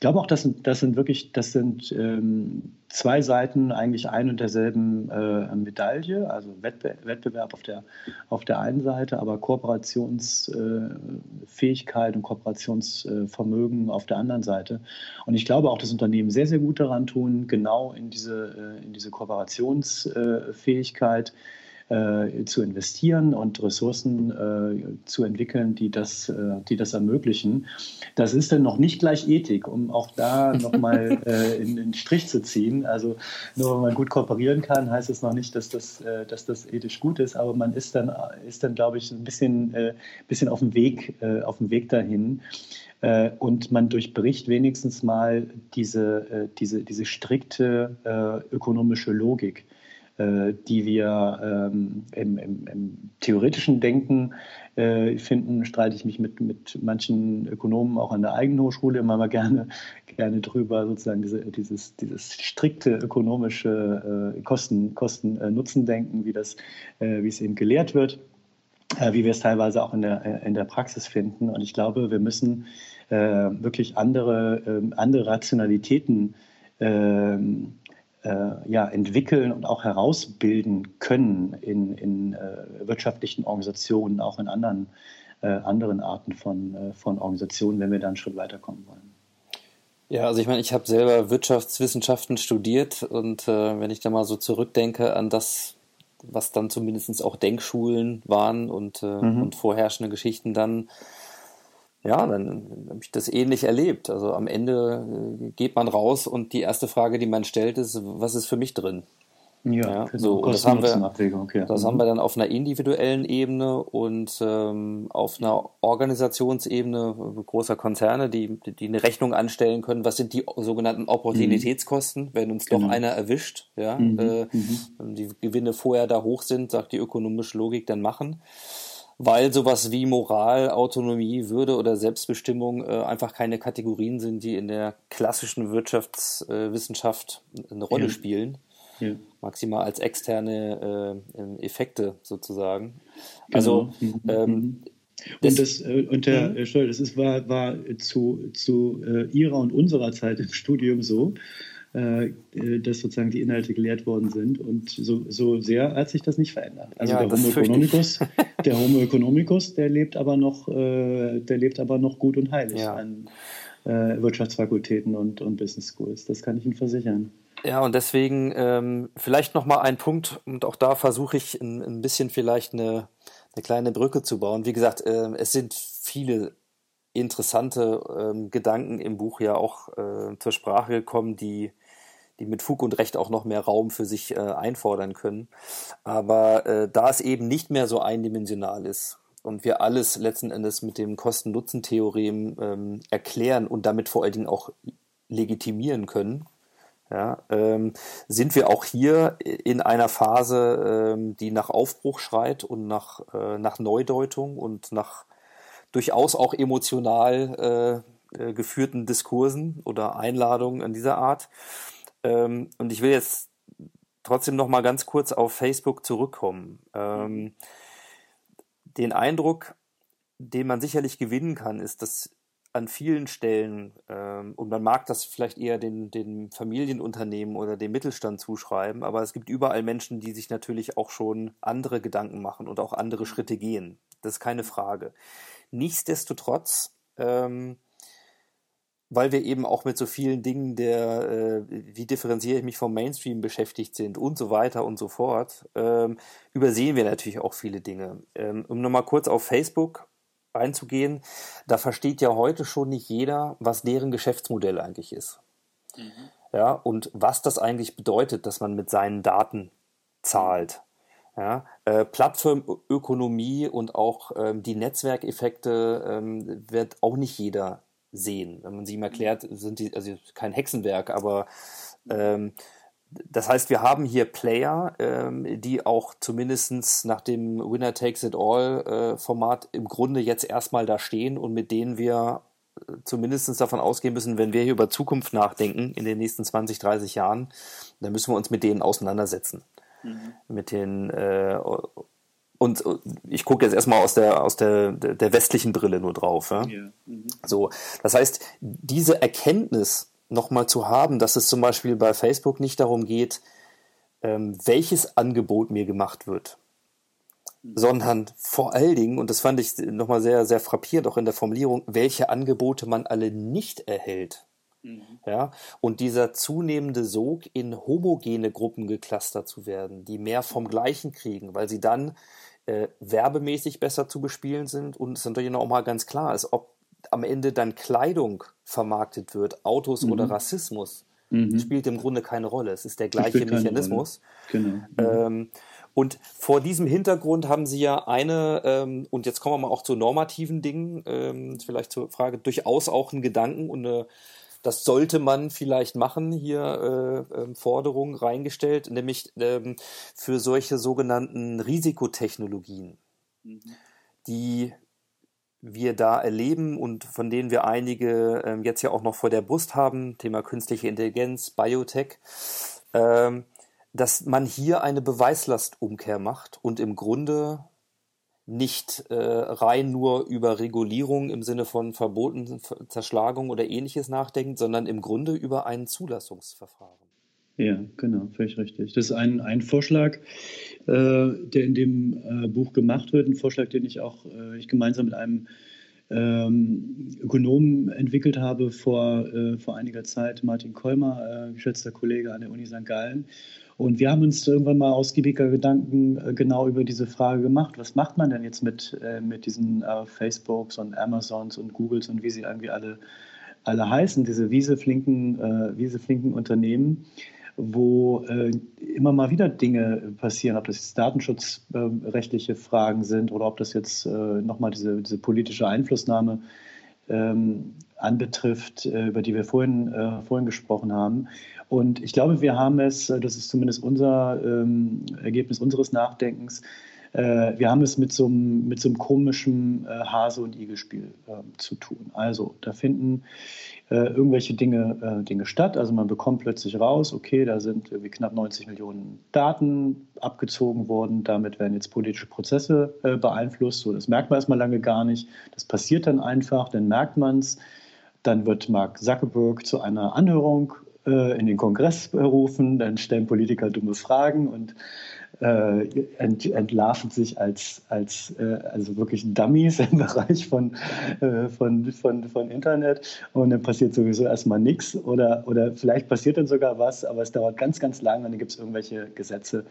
Ich glaube auch, das sind, das sind wirklich, das sind ähm, zwei Seiten eigentlich ein und derselben äh, Medaille, also Wettbe Wettbewerb auf der, auf der einen Seite, aber Kooperationsfähigkeit und Kooperationsvermögen auf der anderen Seite. Und ich glaube auch, dass Unternehmen sehr, sehr gut daran tun, genau in diese, in diese Kooperationsfähigkeit äh, zu investieren und Ressourcen äh, zu entwickeln, die das, äh, die das ermöglichen. Das ist dann noch nicht gleich Ethik, um auch da (laughs) nochmal äh, in den Strich zu ziehen. Also nur wenn man gut kooperieren kann, heißt es noch nicht, dass das, äh, dass das ethisch gut ist, aber man ist dann, ist dann glaube ich, ein bisschen, äh, bisschen auf dem Weg, äh, auf dem Weg dahin äh, und man durchbricht wenigstens mal diese, äh, diese, diese strikte äh, ökonomische Logik. Äh, die wir ähm, im, im, im, theoretischen Denken äh, finden, streite ich mich mit, mit manchen Ökonomen auch an der eigenen Hochschule immer mal gerne, (laughs) gerne drüber, sozusagen diese, dieses, dieses strikte ökonomische äh, Kosten, Kosten-Nutzen-Denken, wie, das, wie es eben gelehrt wird, wie wir es teilweise auch in der, in der Praxis finden. Und ich glaube, wir müssen wirklich andere, ähm, andere Rationalitäten ähm, äh, ja, entwickeln und auch herausbilden können in, in äh, wirtschaftlichen Organisationen, auch in anderen, äh, anderen Arten von, äh, von Organisationen, wenn wir da einen Schritt weiterkommen wollen. Ja, also ich meine, ich habe selber Wirtschaftswissenschaften studiert und äh, wenn ich da mal so zurückdenke an das, was dann zumindest auch Denkschulen waren und, äh, mhm. und vorherrschende Geschichten dann, ja, dann habe ich das ähnlich erlebt. Also am Ende äh, geht man raus und die erste Frage, die man stellt, ist, was ist für mich drin? Ja, ja so, und das haben wir, okay. das mhm. haben wir dann auf einer individuellen Ebene und ähm, auf einer Organisationsebene großer Konzerne, die, die eine Rechnung anstellen können, was sind die sogenannten Opportunitätskosten, mhm. wenn uns genau. doch einer erwischt, ja, mhm. Äh, mhm. die Gewinne vorher da hoch sind, sagt die ökonomische Logik, dann machen weil sowas wie Moral, Autonomie, Würde oder Selbstbestimmung äh, einfach keine Kategorien sind, die in der klassischen Wirtschaftswissenschaft äh, eine Rolle ja. spielen ja. maximal als externe äh, Effekte sozusagen. Genau. Also mhm. ähm, mhm. und das, äh, und der mhm. Stoll, das ist, war, war zu, zu äh, ihrer und unserer Zeit im Studium so, äh, äh, dass sozusagen die Inhalte gelehrt worden sind. Und so, so sehr hat sich das nicht verändert. Also ja, der, Homo economicus, (laughs) der Homo economicus, der lebt aber noch, äh, der lebt aber noch gut und heilig ja. an äh, Wirtschaftsfakultäten und, und Business Schools. Das kann ich Ihnen versichern. Ja, und deswegen ähm, vielleicht nochmal ein Punkt, und auch da versuche ich ein, ein, bisschen vielleicht eine, eine kleine Brücke zu bauen. Wie gesagt, äh, es sind viele interessante ähm, Gedanken im Buch ja auch äh, zur Sprache gekommen, die, die mit Fug und Recht auch noch mehr Raum für sich äh, einfordern können. Aber äh, da es eben nicht mehr so eindimensional ist und wir alles letzten Endes mit dem Kosten-Nutzen-Theorem ähm, erklären und damit vor allen Dingen auch legitimieren können, ja, ähm, sind wir auch hier in einer Phase, ähm, die nach Aufbruch schreit und nach, äh, nach Neudeutung und nach durchaus auch emotional äh, äh, geführten Diskursen oder Einladungen an dieser Art. Ähm, und ich will jetzt trotzdem noch mal ganz kurz auf Facebook zurückkommen. Ähm, den Eindruck, den man sicherlich gewinnen kann, ist, dass an vielen Stellen, ähm, und man mag das vielleicht eher den, den Familienunternehmen oder dem Mittelstand zuschreiben, aber es gibt überall Menschen, die sich natürlich auch schon andere Gedanken machen und auch andere Schritte gehen. Das ist keine Frage. Nichtsdestotrotz, ähm, weil wir eben auch mit so vielen Dingen der, äh, wie differenziere ich mich vom Mainstream beschäftigt sind und so weiter und so fort, ähm, übersehen wir natürlich auch viele Dinge. Ähm, um nochmal kurz auf Facebook einzugehen, da versteht ja heute schon nicht jeder, was deren Geschäftsmodell eigentlich ist. Mhm. Ja, und was das eigentlich bedeutet, dass man mit seinen Daten zahlt. Ja, äh, Plattformökonomie und auch ähm, die Netzwerkeffekte ähm, wird auch nicht jeder sehen. Wenn man sie ihm erklärt, sind die, also kein Hexenwerk, aber ähm, das heißt, wir haben hier Player, ähm, die auch zumindest nach dem Winner Takes It All äh, Format im Grunde jetzt erstmal da stehen und mit denen wir äh, zumindest davon ausgehen müssen, wenn wir hier über Zukunft nachdenken in den nächsten 20, 30 Jahren, dann müssen wir uns mit denen auseinandersetzen. Mhm. Mit den äh, und ich gucke jetzt erstmal aus der aus der, der westlichen Brille nur drauf. Ja? ja. Mhm. So, das heißt, diese Erkenntnis nochmal zu haben, dass es zum Beispiel bei Facebook nicht darum geht, ähm, welches Angebot mir gemacht wird, sondern vor allen Dingen, und das fand ich nochmal sehr, sehr frappierend auch in der Formulierung, welche Angebote man alle nicht erhält. Mhm. Ja, und dieser zunehmende Sog in homogene Gruppen geklustert zu werden, die mehr vom Gleichen kriegen, weil sie dann äh, werbemäßig besser zu bespielen sind und es natürlich noch mal ganz klar ist, ob am Ende dann Kleidung vermarktet wird, Autos mhm. oder Rassismus, mhm. spielt im Grunde keine Rolle. Es ist der gleiche Mechanismus. Genau. Mhm. Ähm, und vor diesem Hintergrund haben Sie ja eine, ähm, und jetzt kommen wir mal auch zu normativen Dingen, ähm, vielleicht zur Frage, durchaus auch einen Gedanken und eine, das sollte man vielleicht machen, hier äh, äh, Forderungen reingestellt, nämlich ähm, für solche sogenannten Risikotechnologien, mhm. die wir da erleben und von denen wir einige ähm, jetzt ja auch noch vor der Brust haben, Thema künstliche Intelligenz, Biotech, ähm, dass man hier eine Beweislastumkehr macht und im Grunde nicht äh, rein nur über Regulierung im Sinne von Verboten, Zerschlagung oder ähnliches nachdenkt, sondern im Grunde über ein Zulassungsverfahren. Ja, genau, völlig richtig. Das ist ein, ein Vorschlag, äh, der in dem äh, Buch gemacht wird, ein Vorschlag, den ich auch äh, ich gemeinsam mit einem ähm, Ökonomen entwickelt habe vor, äh, vor einiger Zeit, Martin Kolmer, äh, geschätzter Kollege an der Uni St. Gallen. Und wir haben uns irgendwann mal ausgiebiger Gedanken äh, genau über diese Frage gemacht. Was macht man denn jetzt mit, äh, mit diesen äh, Facebooks und Amazons und Googles und wie sie irgendwie alle, alle heißen, diese wieseflinken, äh, Unternehmen, wo äh, immer mal wieder Dinge passieren, ob das jetzt datenschutzrechtliche Fragen sind oder ob das jetzt äh, nochmal diese, diese politische Einflussnahme ähm, anbetrifft, äh, über die wir vorhin, äh, vorhin gesprochen haben. Und ich glaube, wir haben es, äh, das ist zumindest unser ähm, Ergebnis unseres Nachdenkens, äh, wir haben es mit so einem, mit so einem komischen äh, Hase- und Igel-Spiel ähm, zu tun. Also da finden äh, irgendwelche Dinge, äh, Dinge statt. Also man bekommt plötzlich raus, okay, da sind irgendwie knapp 90 Millionen Daten abgezogen worden. Damit werden jetzt politische Prozesse äh, beeinflusst. So, das merkt man erstmal lange gar nicht. Das passiert dann einfach, dann merkt man es. Dann wird Mark Zuckerberg zu einer Anhörung äh, in den Kongress berufen, dann stellen Politiker dumme Fragen und äh, ent, entlarven sich als, als äh, also wirklich Dummies im (laughs) Bereich von, äh, von, von, von Internet und dann passiert sowieso erstmal nichts oder, oder vielleicht passiert dann sogar was, aber es dauert ganz, ganz lange und dann gibt es irgendwelche Gesetze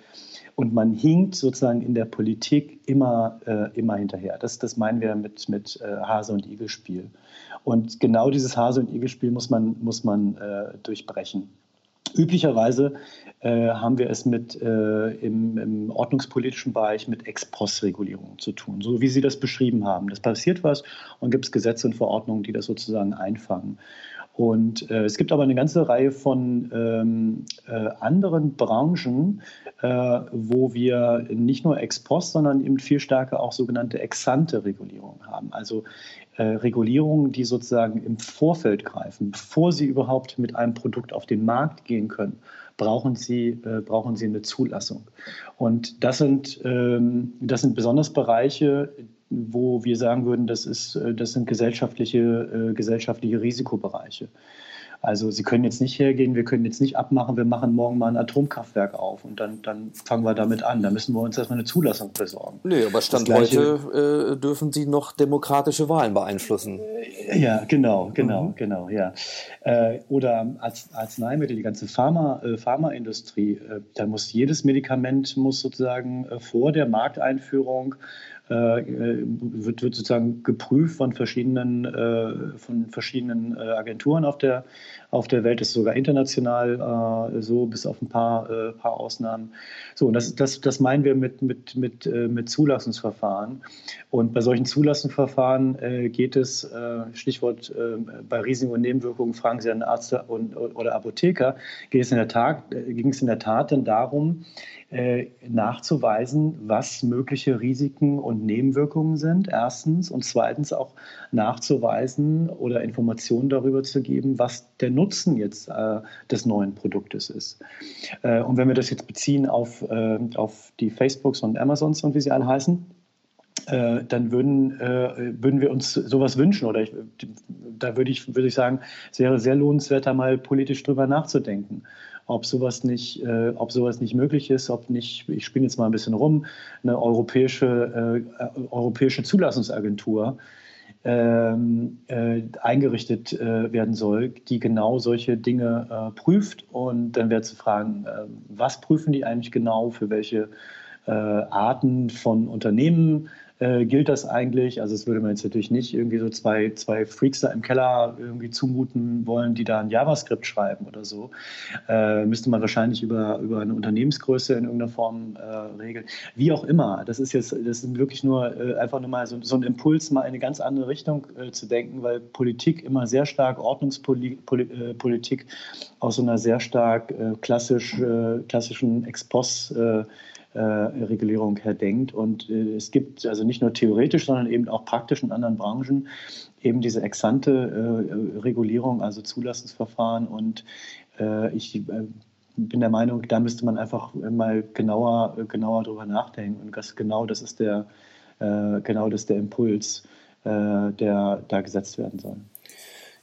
und man hinkt sozusagen in der Politik immer, äh, immer hinterher. Das, das meinen wir mit, mit äh, Hase- und Igel-Spiel. Und genau dieses Hase- und Igel-Spiel muss man, muss man äh, durchbrechen. Üblicherweise äh, haben wir es mit äh, im, im, ordnungspolitischen Bereich mit Ex-Post-Regulierung zu tun, so wie Sie das beschrieben haben. Das passiert was und gibt es Gesetze und Verordnungen, die das sozusagen einfangen. Und äh, es gibt aber eine ganze Reihe von ähm, äh, anderen Branchen, äh, wo wir nicht nur ex post, sondern eben viel stärker auch sogenannte exante Regulierung haben. Also äh, Regulierungen, die sozusagen im Vorfeld greifen, bevor sie überhaupt mit einem Produkt auf den Markt gehen können brauchen sie, äh, brauchen sie eine Zulassung. Und das sind, ähm, das sind besonders Bereiche, wo wir sagen würden, das, ist, äh, das sind gesellschaftliche, äh, gesellschaftliche Risikobereiche. Also Sie können jetzt nicht hergehen, wir können jetzt nicht abmachen, wir machen morgen mal ein Atomkraftwerk auf und dann, dann fangen wir damit an. Da müssen wir uns erstmal eine Zulassung besorgen. Nee, aber Stand heute äh, dürfen Sie noch demokratische Wahlen beeinflussen. Ja, genau, genau, mhm. genau, ja. Äh, oder Arzneimittel, die ganze Pharma, äh, Pharmaindustrie, äh, da muss jedes Medikament muss sozusagen äh, vor der Markteinführung äh, wird, wird sozusagen geprüft von verschiedenen, äh, von verschiedenen äh, Agenturen auf der, auf der Welt. Ist sogar international so, bis auf ein paar, paar Ausnahmen. So, und das, das, das meinen wir mit, mit, mit, mit Zulassungsverfahren. Und bei solchen Zulassungsverfahren geht es, Stichwort bei Risiken und Nebenwirkungen, fragen Sie einen Arzt und, oder Apotheker, ging es in der Tat, ging es in der Tat dann darum, äh, nachzuweisen, was mögliche Risiken und Nebenwirkungen sind, erstens. Und zweitens auch nachzuweisen oder Informationen darüber zu geben, was der Nutzen jetzt äh, des neuen Produktes ist. Äh, und wenn wir das jetzt beziehen auf, äh, auf die Facebooks und Amazons und wie sie alle heißen, äh, dann würden, äh, würden wir uns sowas wünschen. Oder ich, da würde ich, würde ich sagen, es wäre sehr lohnenswert, da mal politisch drüber nachzudenken ob sowas nicht, äh, ob sowas nicht möglich ist, ob nicht, ich spinne jetzt mal ein bisschen rum, eine europäische, äh, europäische Zulassungsagentur ähm, äh, eingerichtet äh, werden soll, die genau solche Dinge äh, prüft. Und dann wäre zu fragen, äh, was prüfen die eigentlich genau, für welche Arten von Unternehmen äh, gilt das eigentlich? Also es würde man jetzt natürlich nicht irgendwie so zwei, zwei Freaks da im Keller irgendwie zumuten wollen, die da ein JavaScript schreiben oder so. Äh, müsste man wahrscheinlich über, über eine Unternehmensgröße in irgendeiner Form äh, regeln. Wie auch immer, das ist jetzt das ist wirklich nur äh, einfach nur mal so, so ein Impuls, mal in eine ganz andere Richtung äh, zu denken, weil Politik immer sehr stark, Ordnungspolitik aus so einer sehr stark klassisch, klassischen Ex-Post äh, Regulierung her denkt. Und äh, es gibt also nicht nur theoretisch, sondern eben auch praktisch in anderen Branchen eben diese exante äh, Regulierung, also Zulassungsverfahren. Und ich bin der Meinung, da müsste man einfach mal genauer, genauer drüber nachdenken. Und das, genau das ist der, genau das der Impuls, der da gesetzt werden soll.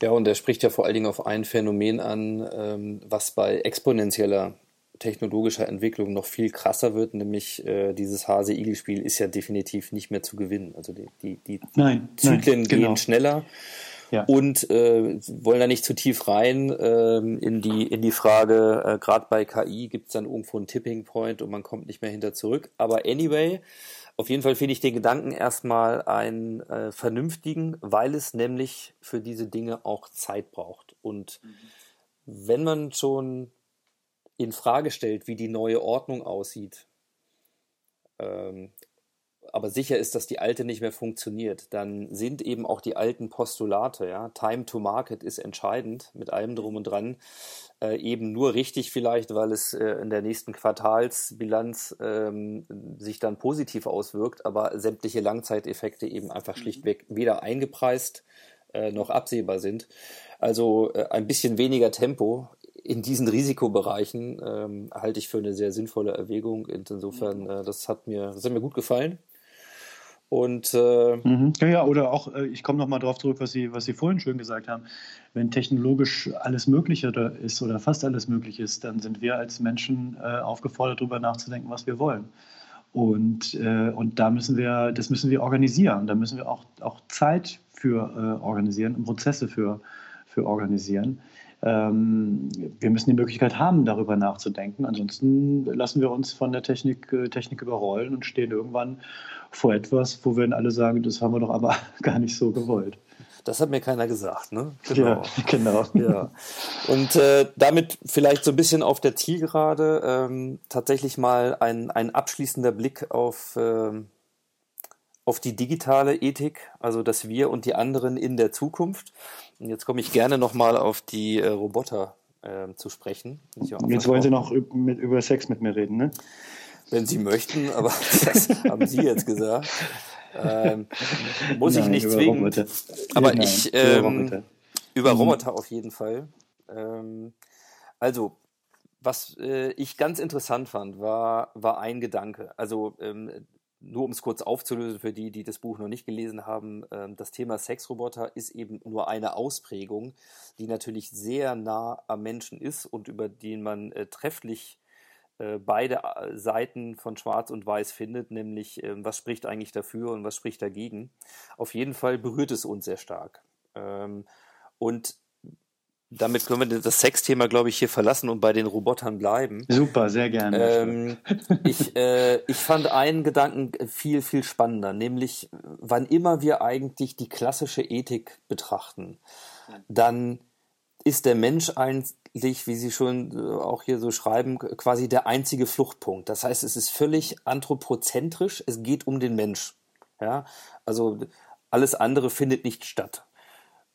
Ja, und er spricht ja vor allen Dingen auf ein Phänomen an, ähm, was bei exponentieller technologischer Entwicklung noch viel krasser wird, nämlich äh, dieses Hase-Igel-Spiel ist ja definitiv nicht mehr zu gewinnen. Also die, die, die nein, Zyklen nein, gehen genau. schneller Ja. Und äh, wollen da nicht zu tief rein äh, in, die, in die Frage, äh, gerade bei KI gibt es dann irgendwo einen Tipping Point und man kommt nicht mehr hinter zurück. Aber anyway, auf jeden Fall finde ich den Gedanken erstmal einen äh, vernünftigen, weil es nämlich für diese Dinge auch Zeit braucht. Und mhm. wenn man schon in Frage stellt, wie die neue Ordnung aussieht, ähm, aber sicher ist, dass die alte nicht mehr funktioniert, dann sind eben auch die alten Postulate, ja, Time to Market ist entscheidend mit allem drum und dran, äh, eben nur richtig vielleicht, weil es äh, in der nächsten Quartalsbilanz ähm, sich dann positiv auswirkt, aber sämtliche Langzeiteffekte eben einfach mhm. schlichtweg weder eingepreist äh, noch absehbar sind. Also äh, ein bisschen weniger Tempo in diesen Risikobereichen ähm, halte ich für eine sehr sinnvolle Erwägung. Insofern, äh, das hat mir, das hat mir gut gefallen. Und äh, mhm. ja, ja, oder auch, äh, ich komme nochmal darauf zurück, was Sie, was Sie vorhin schön gesagt haben. Wenn technologisch alles Mögliche ist oder fast alles möglich ist, dann sind wir als Menschen äh, aufgefordert, darüber nachzudenken, was wir wollen. Und, äh, und da müssen wir, das müssen wir organisieren. Da müssen wir auch, auch Zeit für äh, organisieren und Prozesse für, für organisieren. Ähm, wir müssen die Möglichkeit haben, darüber nachzudenken. Ansonsten lassen wir uns von der Technik, äh, Technik überrollen und stehen irgendwann vor etwas, wo wir dann alle sagen, das haben wir doch aber (laughs) gar nicht so gewollt. Das hat mir keiner gesagt, ne? Genau. Ja, (laughs) genau. Ja. Und äh, damit vielleicht so ein bisschen auf der Zielgerade ähm, tatsächlich mal ein, ein abschließender Blick auf, äh, auf die digitale Ethik, also das Wir und die anderen in der Zukunft. Und jetzt komme ich gerne nochmal auf die äh, Roboter äh, zu sprechen. Jetzt wollen Sie noch mit, über Sex mit mir reden, ne? wenn Sie möchten, aber (laughs) das haben Sie jetzt gesagt. Ähm, muss Nein, ich nicht zwingen. Roboter. Aber Nein, ich ähm, über, über mhm. Roboter auf jeden Fall. Ähm, also was äh, ich ganz interessant fand, war, war ein Gedanke. Also ähm, nur um es kurz aufzulösen für die, die das Buch noch nicht gelesen haben, äh, das Thema Sexroboter ist eben nur eine Ausprägung, die natürlich sehr nah am Menschen ist und über den man äh, trefflich äh, beide äh, Seiten von Schwarz und Weiß findet, nämlich äh, was spricht eigentlich dafür und was spricht dagegen. Auf jeden Fall berührt es uns sehr stark. Ähm, und damit können wir das Sexthema, glaube ich, hier verlassen und bei den Robotern bleiben. Super, sehr gerne. Ähm, ich, äh, ich fand einen Gedanken viel, viel spannender, nämlich wann immer wir eigentlich die klassische Ethik betrachten, dann ist der Mensch eigentlich, wie Sie schon äh, auch hier so schreiben, quasi der einzige Fluchtpunkt. Das heißt, es ist völlig anthropozentrisch, es geht um den Mensch. Ja, also alles andere findet nicht statt.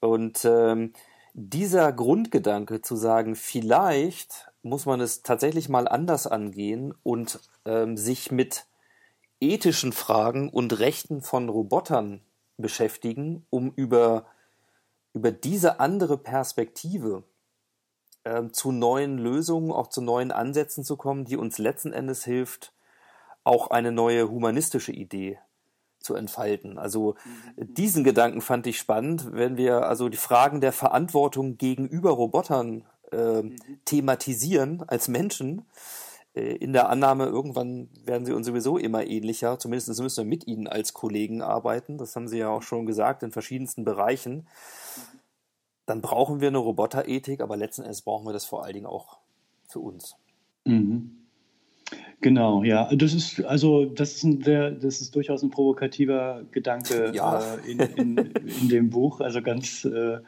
Und ähm, dieser Grundgedanke zu sagen, vielleicht muss man es tatsächlich mal anders angehen und ähm, sich mit ethischen Fragen und Rechten von Robotern beschäftigen, um über über diese andere Perspektive äh, zu neuen Lösungen, auch zu neuen Ansätzen zu kommen, die uns letzten Endes hilft, auch eine neue humanistische Idee zu entfalten. Also mhm. diesen Gedanken fand ich spannend, wenn wir also die Fragen der Verantwortung gegenüber Robotern äh, mhm. thematisieren als Menschen, äh, in der Annahme, irgendwann werden sie uns sowieso immer ähnlicher. Zumindest müssen wir mit ihnen als Kollegen arbeiten. Das haben sie ja auch schon gesagt in verschiedensten Bereichen. Dann brauchen wir eine Roboterethik, aber letzten Endes brauchen wir das vor allen Dingen auch für uns. Mhm. Genau, ja. Das ist also das ist ein sehr, das ist durchaus ein provokativer Gedanke (laughs) ja. äh, in, in, in, dem Buch. Also ganz äh,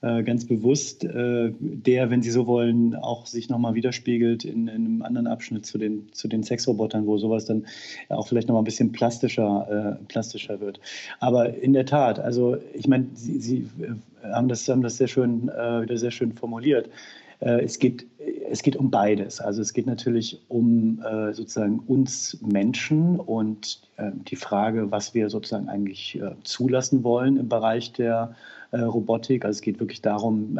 äh, ganz bewusst, äh, der, wenn Sie so wollen, auch sich nochmal widerspiegelt in, in, einem anderen Abschnitt zu den, zu den Sexrobotern, wo sowas dann auch vielleicht nochmal ein bisschen plastischer, äh, plastischer wird. Aber in der Tat, also ich meine, Sie, Sie äh, haben, das, haben das sehr schön, wieder sehr schön formuliert. Äh, es geht, es geht um beides. Also es geht natürlich um äh, sozusagen uns Menschen und äh, die Frage, was wir sozusagen eigentlich zulassen wollen im Bereich der Robotik. Also es geht wirklich darum,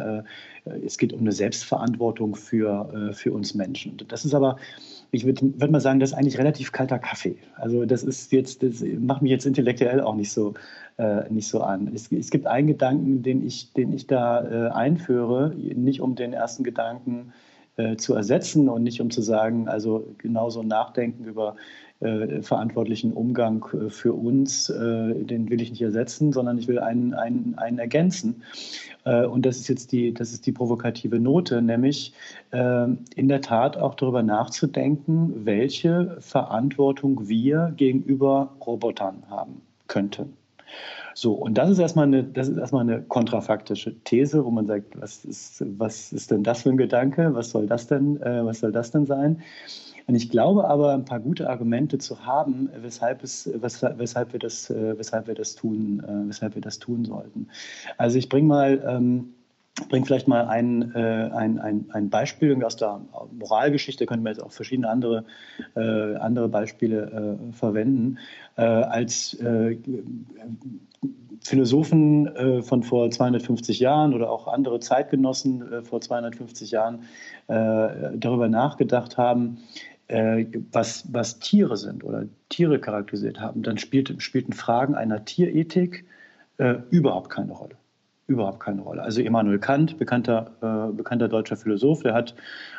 es geht um eine Selbstverantwortung für, für uns Menschen. Das ist aber ich würde würd mal sagen, das ist eigentlich relativ kalter Kaffee. Also das ist jetzt, das macht mich jetzt intellektuell auch nicht so, äh, nicht so an. Es, es, gibt einen Gedanken, den ich, den ich da äh, einführe, nicht um den ersten Gedanken äh, zu ersetzen und nicht um zu sagen, also genauso nachdenken über äh, verantwortlichen Umgang äh, für uns, äh, den will ich nicht ersetzen, sondern ich will einen, einen, einen ergänzen. Und das ist jetzt die, das ist die provokative Note, nämlich in der Tat auch darüber nachzudenken, welche Verantwortung wir gegenüber Robotern haben könnten. So, und das ist erstmal eine, das ist erstmal eine kontrafaktische These, wo man sagt, was ist, was ist denn das für ein Gedanke? Was soll das denn, äh, was soll das denn sein? Und ich glaube aber, ein paar gute Argumente zu haben, weshalb, es, weshalb, wir, das, äh, weshalb, wir, das tun, äh, weshalb wir das tun sollten. Also ich bringe mal. Ähm, bringe vielleicht mal ein, äh, ein, ein, ein Beispiel aus der Moralgeschichte, können wir jetzt auch verschiedene andere, äh, andere Beispiele äh, verwenden. Äh, als äh, Philosophen äh, von vor 250 Jahren oder auch andere Zeitgenossen vor 250 Jahren darüber nachgedacht haben, was, was Tiere sind oder Tiere charakterisiert haben, dann spielt, spielten Fragen einer Tierethik überhaupt keine Rolle. Überhaupt keine Rolle. Also Immanuel Kant, bekannter, äh, bekannter deutscher Philosoph, der hat,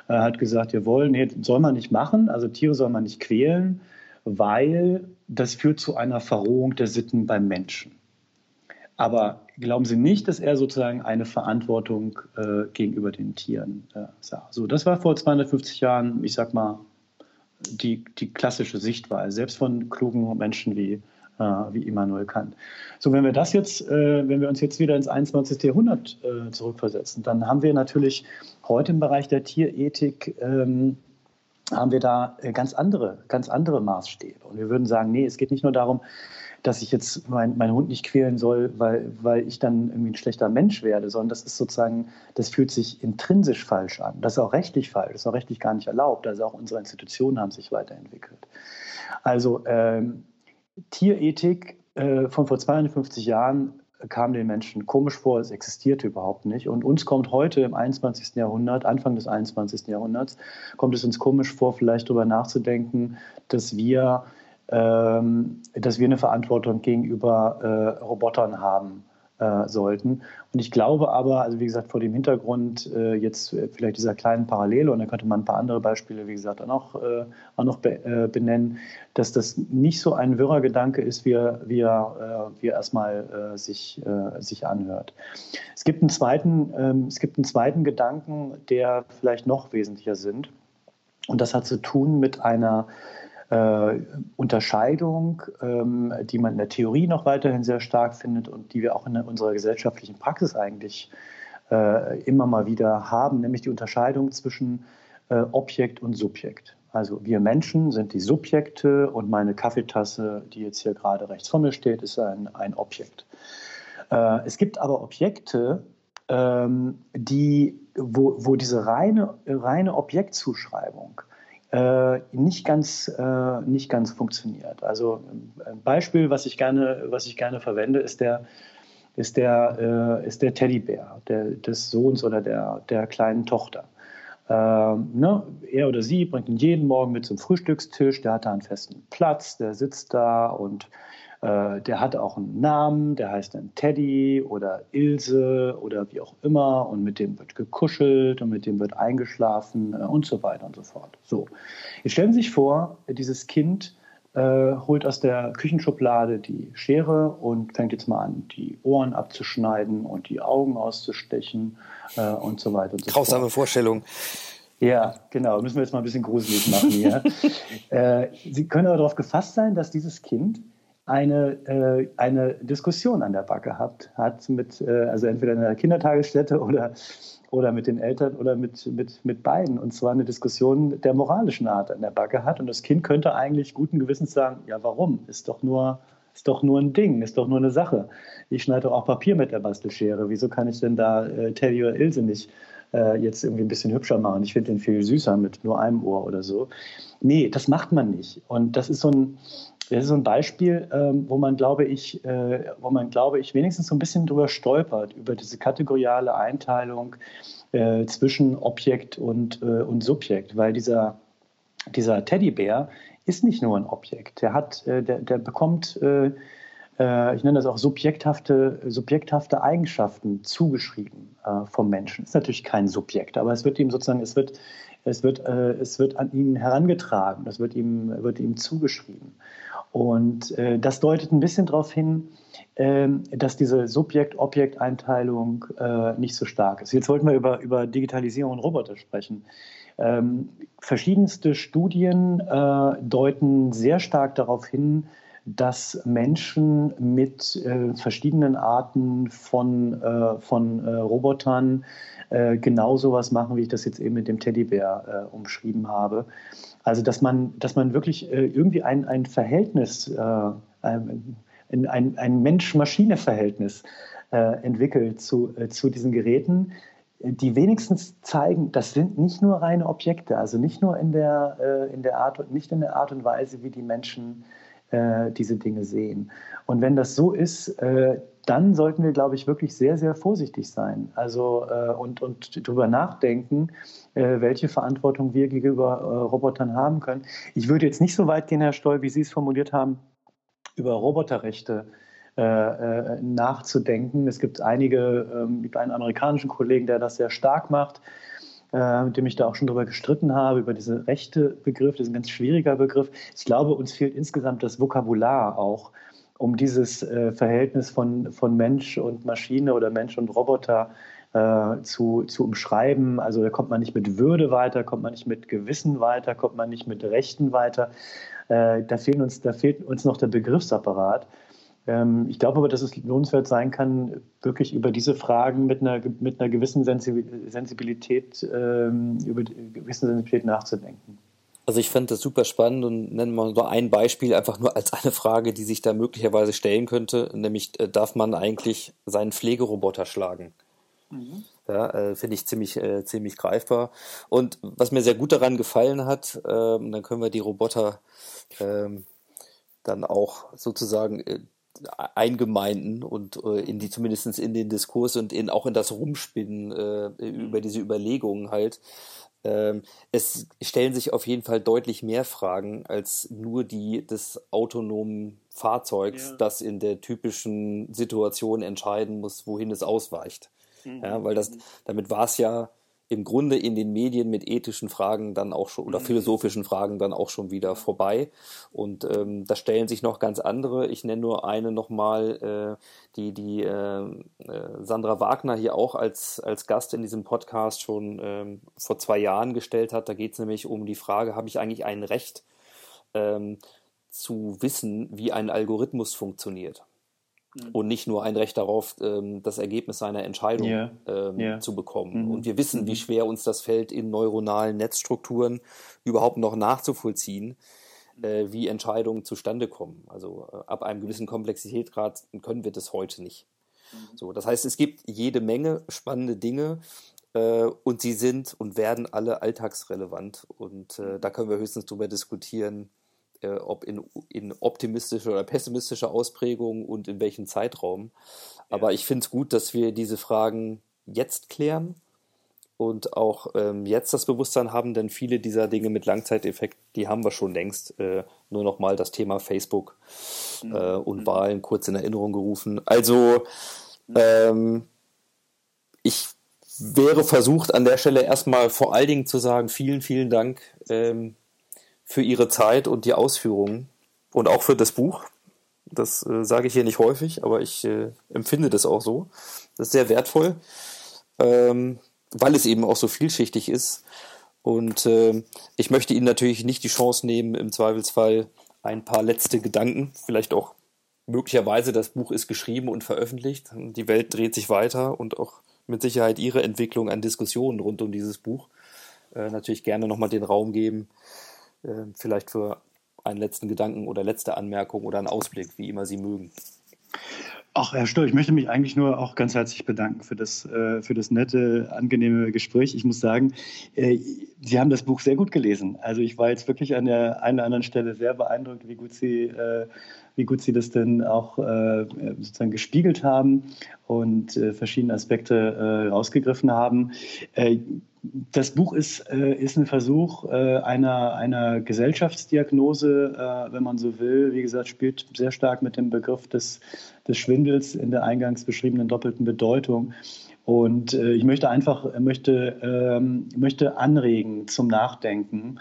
äh, hat gesagt, jawohl, nee, soll man nicht machen, also Tiere soll man nicht quälen, weil das führt zu einer Verrohung der Sitten beim Menschen. Aber glauben Sie nicht, dass er sozusagen eine Verantwortung äh, gegenüber den Tieren äh, sah. So, das war vor 250 Jahren, ich sag mal, die, die klassische Sichtweise, selbst von klugen Menschen wie, wie Immanuel Kant. So, wenn wir das jetzt, äh, wenn wir uns jetzt wieder ins 21. Jahrhundert äh, zurückversetzen, dann haben wir natürlich heute im Bereich der Tierethik ähm, haben wir da äh, ganz andere, ganz andere Maßstäbe. Und wir würden sagen, nee, es geht nicht nur darum, dass ich jetzt mein, meinen Hund nicht quälen soll, weil, weil ich dann irgendwie ein schlechter Mensch werde, sondern das ist sozusagen, das fühlt sich intrinsisch falsch an. Das ist auch rechtlich falsch, das ist auch rechtlich gar nicht erlaubt. Also auch unsere Institutionen haben sich weiterentwickelt. Also ähm, Tierethik äh, von vor 250 Jahren kam den Menschen komisch vor, es existierte überhaupt nicht. Und uns kommt heute im 21. Jahrhundert, Anfang des 21. Jahrhunderts, kommt es uns komisch vor, vielleicht darüber nachzudenken, dass wir ähm, dass wir eine Verantwortung gegenüber äh, Robotern haben äh, sollten. Und ich glaube aber, also wie gesagt, vor dem Hintergrund äh, jetzt vielleicht dieser kleinen Parallele, und da könnte man ein paar andere Beispiele, wie gesagt, auch noch, auch noch benennen, dass das nicht so ein wirrer Gedanke ist, wie er, wie er, wie er erstmal sich, sich anhört. Es gibt, einen zweiten, ähm, es gibt einen zweiten Gedanken, der vielleicht noch wesentlicher sind. Und das hat zu tun mit einer äh, Unterscheidung, ähm, die man in der Theorie noch weiterhin sehr stark findet und die wir auch in unserer gesellschaftlichen Praxis eigentlich äh, immer mal wieder haben, nämlich die Unterscheidung zwischen äh, Objekt und Subjekt. Also wir Menschen sind die Subjekte und meine Kaffeetasse, die jetzt hier gerade rechts vor mir steht, ist ein, ein Objekt. Äh, es gibt aber Objekte, ähm, die, wo, wo diese reine, reine Objektzuschreibung äh, nicht, ganz, äh, nicht ganz funktioniert. Also ein Beispiel, was ich gerne, was ich gerne verwende, ist der, ist der, äh, ist der Teddybär der, des Sohns oder der, der kleinen Tochter. Ähm, ne, er oder sie bringt ihn jeden Morgen mit zum Frühstückstisch, der hat da einen festen Platz, der sitzt da und äh, der hat auch einen Namen, der heißt dann Teddy oder Ilse oder wie auch immer und mit dem wird gekuschelt und mit dem wird eingeschlafen äh, und so weiter und so fort. So, jetzt stellen Sie sich vor, dieses Kind äh, holt aus der Küchenschublade die Schere und fängt jetzt mal an, die Ohren abzuschneiden und die Augen auszustechen äh, und so weiter und so Grausame fort. Vorstellung. Ja, genau. Müssen wir jetzt mal ein bisschen gruselig machen hier. (laughs) äh, Sie können aber darauf gefasst sein, dass dieses Kind eine, äh, eine Diskussion an der Backe hat, hat mit, äh, also entweder in der Kindertagesstätte oder, oder mit den Eltern oder mit, mit, mit beiden. Und zwar eine Diskussion der moralischen Art an der Backe hat. Und das Kind könnte eigentlich guten Gewissens sagen, ja warum? Ist doch nur, ist doch nur ein Ding, ist doch nur eine Sache. Ich schneide doch auch Papier mit der Bastelschere. Wieso kann ich denn da äh, Teddy oder Ilse nicht äh, jetzt irgendwie ein bisschen hübscher machen? Ich finde den viel süßer mit nur einem Ohr oder so. Nee, das macht man nicht. Und das ist so ein das ist so ein Beispiel, ähm, wo man, glaube ich, äh, wo man, glaube ich, wenigstens so ein bisschen drüber stolpert, über diese kategoriale Einteilung äh, zwischen Objekt und, äh, und Subjekt, weil dieser, dieser Teddybär ist nicht nur ein Objekt. Der, hat, der, der bekommt, ich nenne das auch subjekthafte, subjekthafte Eigenschaften zugeschrieben vom Menschen. Ist natürlich kein Subjekt, aber es wird ihm sozusagen, es wird, Es wird, es wird an ihn herangetragen, das wird ihm, wird ihm zugeschrieben. Und äh, das deutet ein bisschen darauf hin, äh, dass diese Subjekt-Objekt-Einteilung äh, nicht so stark ist. Jetzt wollten wir über, über Digitalisierung und Roboter sprechen. Ähm, verschiedenste Studien äh, deuten sehr stark darauf hin, dass Menschen mit äh, verschiedenen Arten von, äh, von äh, Robotern äh, genau sowas machen, wie ich das jetzt eben mit dem Teddybär äh, umschrieben habe. Also dass man, dass man wirklich äh, irgendwie ein, ein Verhältnis, ein, ein, ein Mensch-Maschine-Verhältnis entwickelt zu, zu diesen Geräten, die wenigstens zeigen, das sind nicht nur reine Objekte, also nicht nur in der, in der Art, nicht in der Art und Weise, wie die Menschen äh, diese Dinge sehen. Und wenn das so ist, äh, dann sollten wir, glaube ich, wirklich sehr, sehr vorsichtig sein. Also äh, und, und darüber nachdenken, äh, welche Verantwortung wir gegenüber äh, Robotern haben können. Ich würde jetzt nicht so weit gehen, Herr Stoll, wie Sie es formuliert haben, über Roboterrechte äh, nachzudenken. Es gibt einige, ähm, einen amerikanischen Kollegen, der das sehr stark macht äh, mit dem ich da auch schon drüber gestritten habe, über diesen rechte Begriff, das ist ein ganz schwieriger Begriff. Ich glaube, uns fehlt insgesamt das Vokabular auch, um dieses äh, Verhältnis von, von Mensch und Maschine oder Mensch und Roboter äh, zu, zu umschreiben. Also da kommt man nicht mit Würde weiter, kommt man nicht mit Gewissen weiter, kommt man nicht mit Rechten weiter. Äh, da, fehlen uns, da fehlt uns noch der Begriffsapparat. Ähm, ich glaube aber, dass es lohnenswert sein kann, wirklich über diese Fragen mit einer, mit einer gewissen Sensibilität, ähm, über gewissen Sensibilität nachzudenken. Also ich fand das super spannend und nennen wir nur ein Beispiel, einfach nur als eine Frage, die sich da möglicherweise stellen könnte, nämlich äh, darf man eigentlich seinen Pflegeroboter schlagen? Mhm. Ja, äh, finde ich ziemlich, äh, ziemlich greifbar. Und was mir sehr gut daran gefallen hat, ähm, dann können wir die Roboter dann auch sozusagen äh, eingemeinden und äh, in die zumindest in den Diskurs und in auch in das Rumspinnen äh, über mhm. diese Überlegungen halt. Ähm, es stellen sich auf jeden Fall deutlich mehr Fragen als nur die des autonomen Fahrzeugs, ja. das in der typischen Situation entscheiden muss, wohin es ausweicht. Mhm. Ja, weil das, mhm. damit war es ja im Grunde in den Medien mit ethischen Fragen dann auch schon oder mhm. philosophischen Fragen dann auch schon wieder vorbei. Und ähm, da stellen sich noch ganz andere. Ich nenne nur eine nochmal, äh, die die äh, äh, Sandra Wagner hier auch als, als Gast in diesem Podcast schon ähm, vor zwei Jahren gestellt hat. Da geht es nämlich um die Frage, habe ich eigentlich ein Recht ähm, zu wissen, wie ein Algorithmus funktioniert? Mhm. und nicht nur ein Recht darauf, ähm, das Ergebnis seiner Entscheidung yeah. Ähm, yeah. zu bekommen. Mhm. Und wir wissen, wie mhm. schwer uns das fällt, in neuronalen Netzstrukturen überhaupt noch nachzuvollziehen, mhm. äh, wie Entscheidungen zustande kommen. Also äh, ab einem gewissen Komplexitätsgrad können wir das heute nicht. Mhm. So, das heißt, es gibt jede Menge spannende Dinge, äh, und sie sind und werden alle alltagsrelevant. Und äh, da können wir höchstens darüber diskutieren, äh, ob in, in optimistischer oder pessimistischer Ausprägung und in welchem Zeitraum. Aber ich finde es gut, dass wir diese Fragen jetzt klären und auch ähm, jetzt das Bewusstsein haben, denn viele dieser Dinge mit Langzeiteffekt, die haben wir schon längst. Äh, nur noch mal das Thema Facebook mhm. äh, und mhm. Wahlen kurz in Erinnerung gerufen. Also ähm, ich wäre versucht, an der Stelle erstmal vor allen Dingen zu sagen, vielen, vielen Dank ähm, für ihre Zeit und die Ausführungen und auch für das Buch. Das äh, sage ich hier nicht häufig, aber ich äh, empfinde das auch so. Das ist sehr wertvoll, ähm, weil es eben auch so vielschichtig ist. Und äh, ich möchte Ihnen natürlich nicht die Chance nehmen, im Zweifelsfall ein paar letzte Gedanken, vielleicht auch möglicherweise das Buch ist geschrieben und veröffentlicht. Die Welt dreht sich weiter und auch mit Sicherheit Ihre Entwicklung an Diskussionen rund um dieses Buch äh, natürlich gerne nochmal den Raum geben, vielleicht für einen letzten Gedanken oder letzte Anmerkung oder einen Ausblick, wie immer Sie mögen. Ach, Herr Stoll, ich möchte mich eigentlich nur auch ganz herzlich bedanken für das, äh, für das nette, angenehme Gespräch. Ich muss sagen, äh, Sie haben das Buch sehr gut gelesen. Also ich war jetzt wirklich an der einen oder anderen Stelle sehr beeindruckt, wie gut Sie, äh, wie gut Sie das denn auch sozusagen gespiegelt haben und verschiedene Aspekte rausgegriffen haben das Buch ist, ist ein Versuch einer, einer Gesellschaftsdiagnose, wenn man so will. Wie gesagt, spielt sehr stark mit dem Begriff des, des Schwindels in der eingangs beschriebenen doppelten Bedeutung. Und äh, ich möchte einfach möchte, ähm, möchte anregen zum Nachdenken.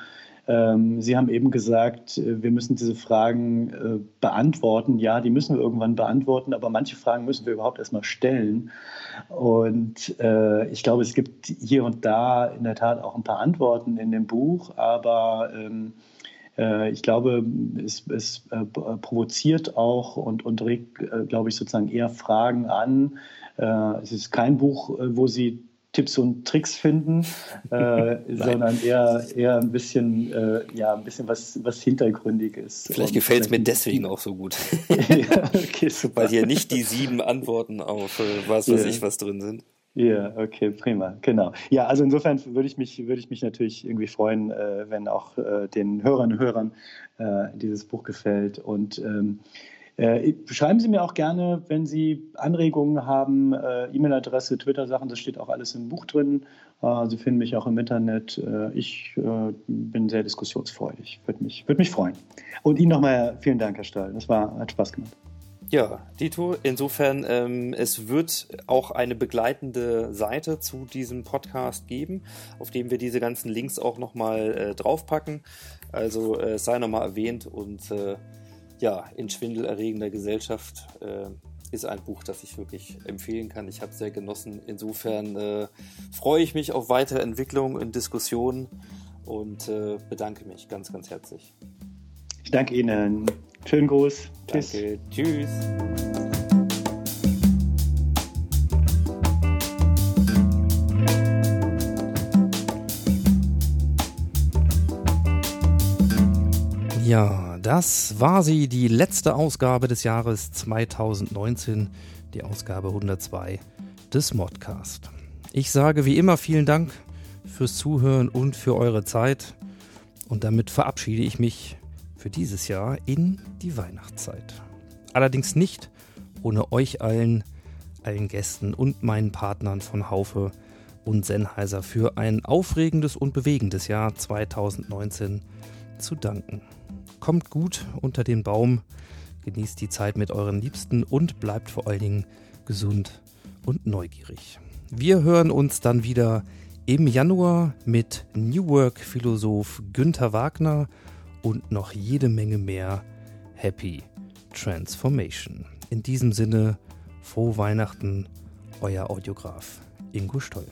Ähm, Sie haben eben gesagt, äh, wir müssen diese Fragen äh, beantworten. Ja, die müssen wir irgendwann beantworten, aber manche Fragen müssen wir überhaupt erstmal stellen. Und äh, ich glaube, es gibt hier und da in der Tat auch ein paar Antworten in dem Buch, aber ähm, äh, ich glaube, es, es äh, provoziert auch und, und regt, äh, glaube ich, sozusagen eher Fragen an. es ist kein Buch, wo Sie Tipps und Tricks finden, äh, (laughs) sondern eher, eher ein bisschen, äh, ja, ein bisschen was, was Hintergründiges. Vielleicht gefällt es mir deswegen auch so gut. (laughs) ja, okay. Weil hier nicht die sieben Antworten auf äh, was weiß ja. ich was drin sind. Ja, okay, prima, genau. Ja, also insofern würde ich mich, würde ich mich natürlich irgendwie freuen, äh, wenn auch äh, den Hörern und Hörern äh, dieses Buch gefällt. Und ähm, äh, schreiben Sie mir auch gerne, wenn Sie Anregungen haben, äh, E-Mail-Adresse, Twitter-Sachen, das steht auch alles im Buch drin. Äh, Sie finden mich auch im Internet. Ich bin sehr diskussionsfreudig, würde mich, würd mich freuen. Und Ihnen nochmal vielen Dank, Herr Stahl. Das war, hat Spaß gemacht. Ja, Dito, insofern, ähm, es wird auch eine begleitende Seite zu diesem Podcast geben, auf dem wir diese ganzen Links auch nochmal äh, draufpacken. Also äh, sei nochmal erwähnt und äh, ja, in schwindelerregender Gesellschaft äh, ist ein Buch, das ich wirklich empfehlen kann. Ich habe es sehr genossen. Insofern äh, freue ich mich auf weitere Entwicklungen und Diskussionen und äh, bedanke mich ganz, ganz herzlich. Ich danke Ihnen. Schönen Gruß. Danke. Tschüss. Tschüss. Ja, das war sie, die letzte Ausgabe des Jahres 2019, die Ausgabe 102 des Modcast. Ich sage wie immer vielen Dank fürs Zuhören und für eure Zeit. Und damit verabschiede ich mich für dieses Jahr in die Weihnachtszeit. Allerdings nicht ohne euch allen, allen Gästen und meinen Partnern von Haufe und Sennheiser für ein aufregendes und bewegendes Jahr 2019 zu danken. Kommt gut unter den Baum, genießt die Zeit mit euren Liebsten und bleibt vor allen Dingen gesund und neugierig. Wir hören uns dann wieder im Januar mit New Work-Philosoph Günther Wagner und noch jede Menge mehr Happy Transformation. In diesem Sinne, frohe Weihnachten, euer Audiograf Ingo Steuer.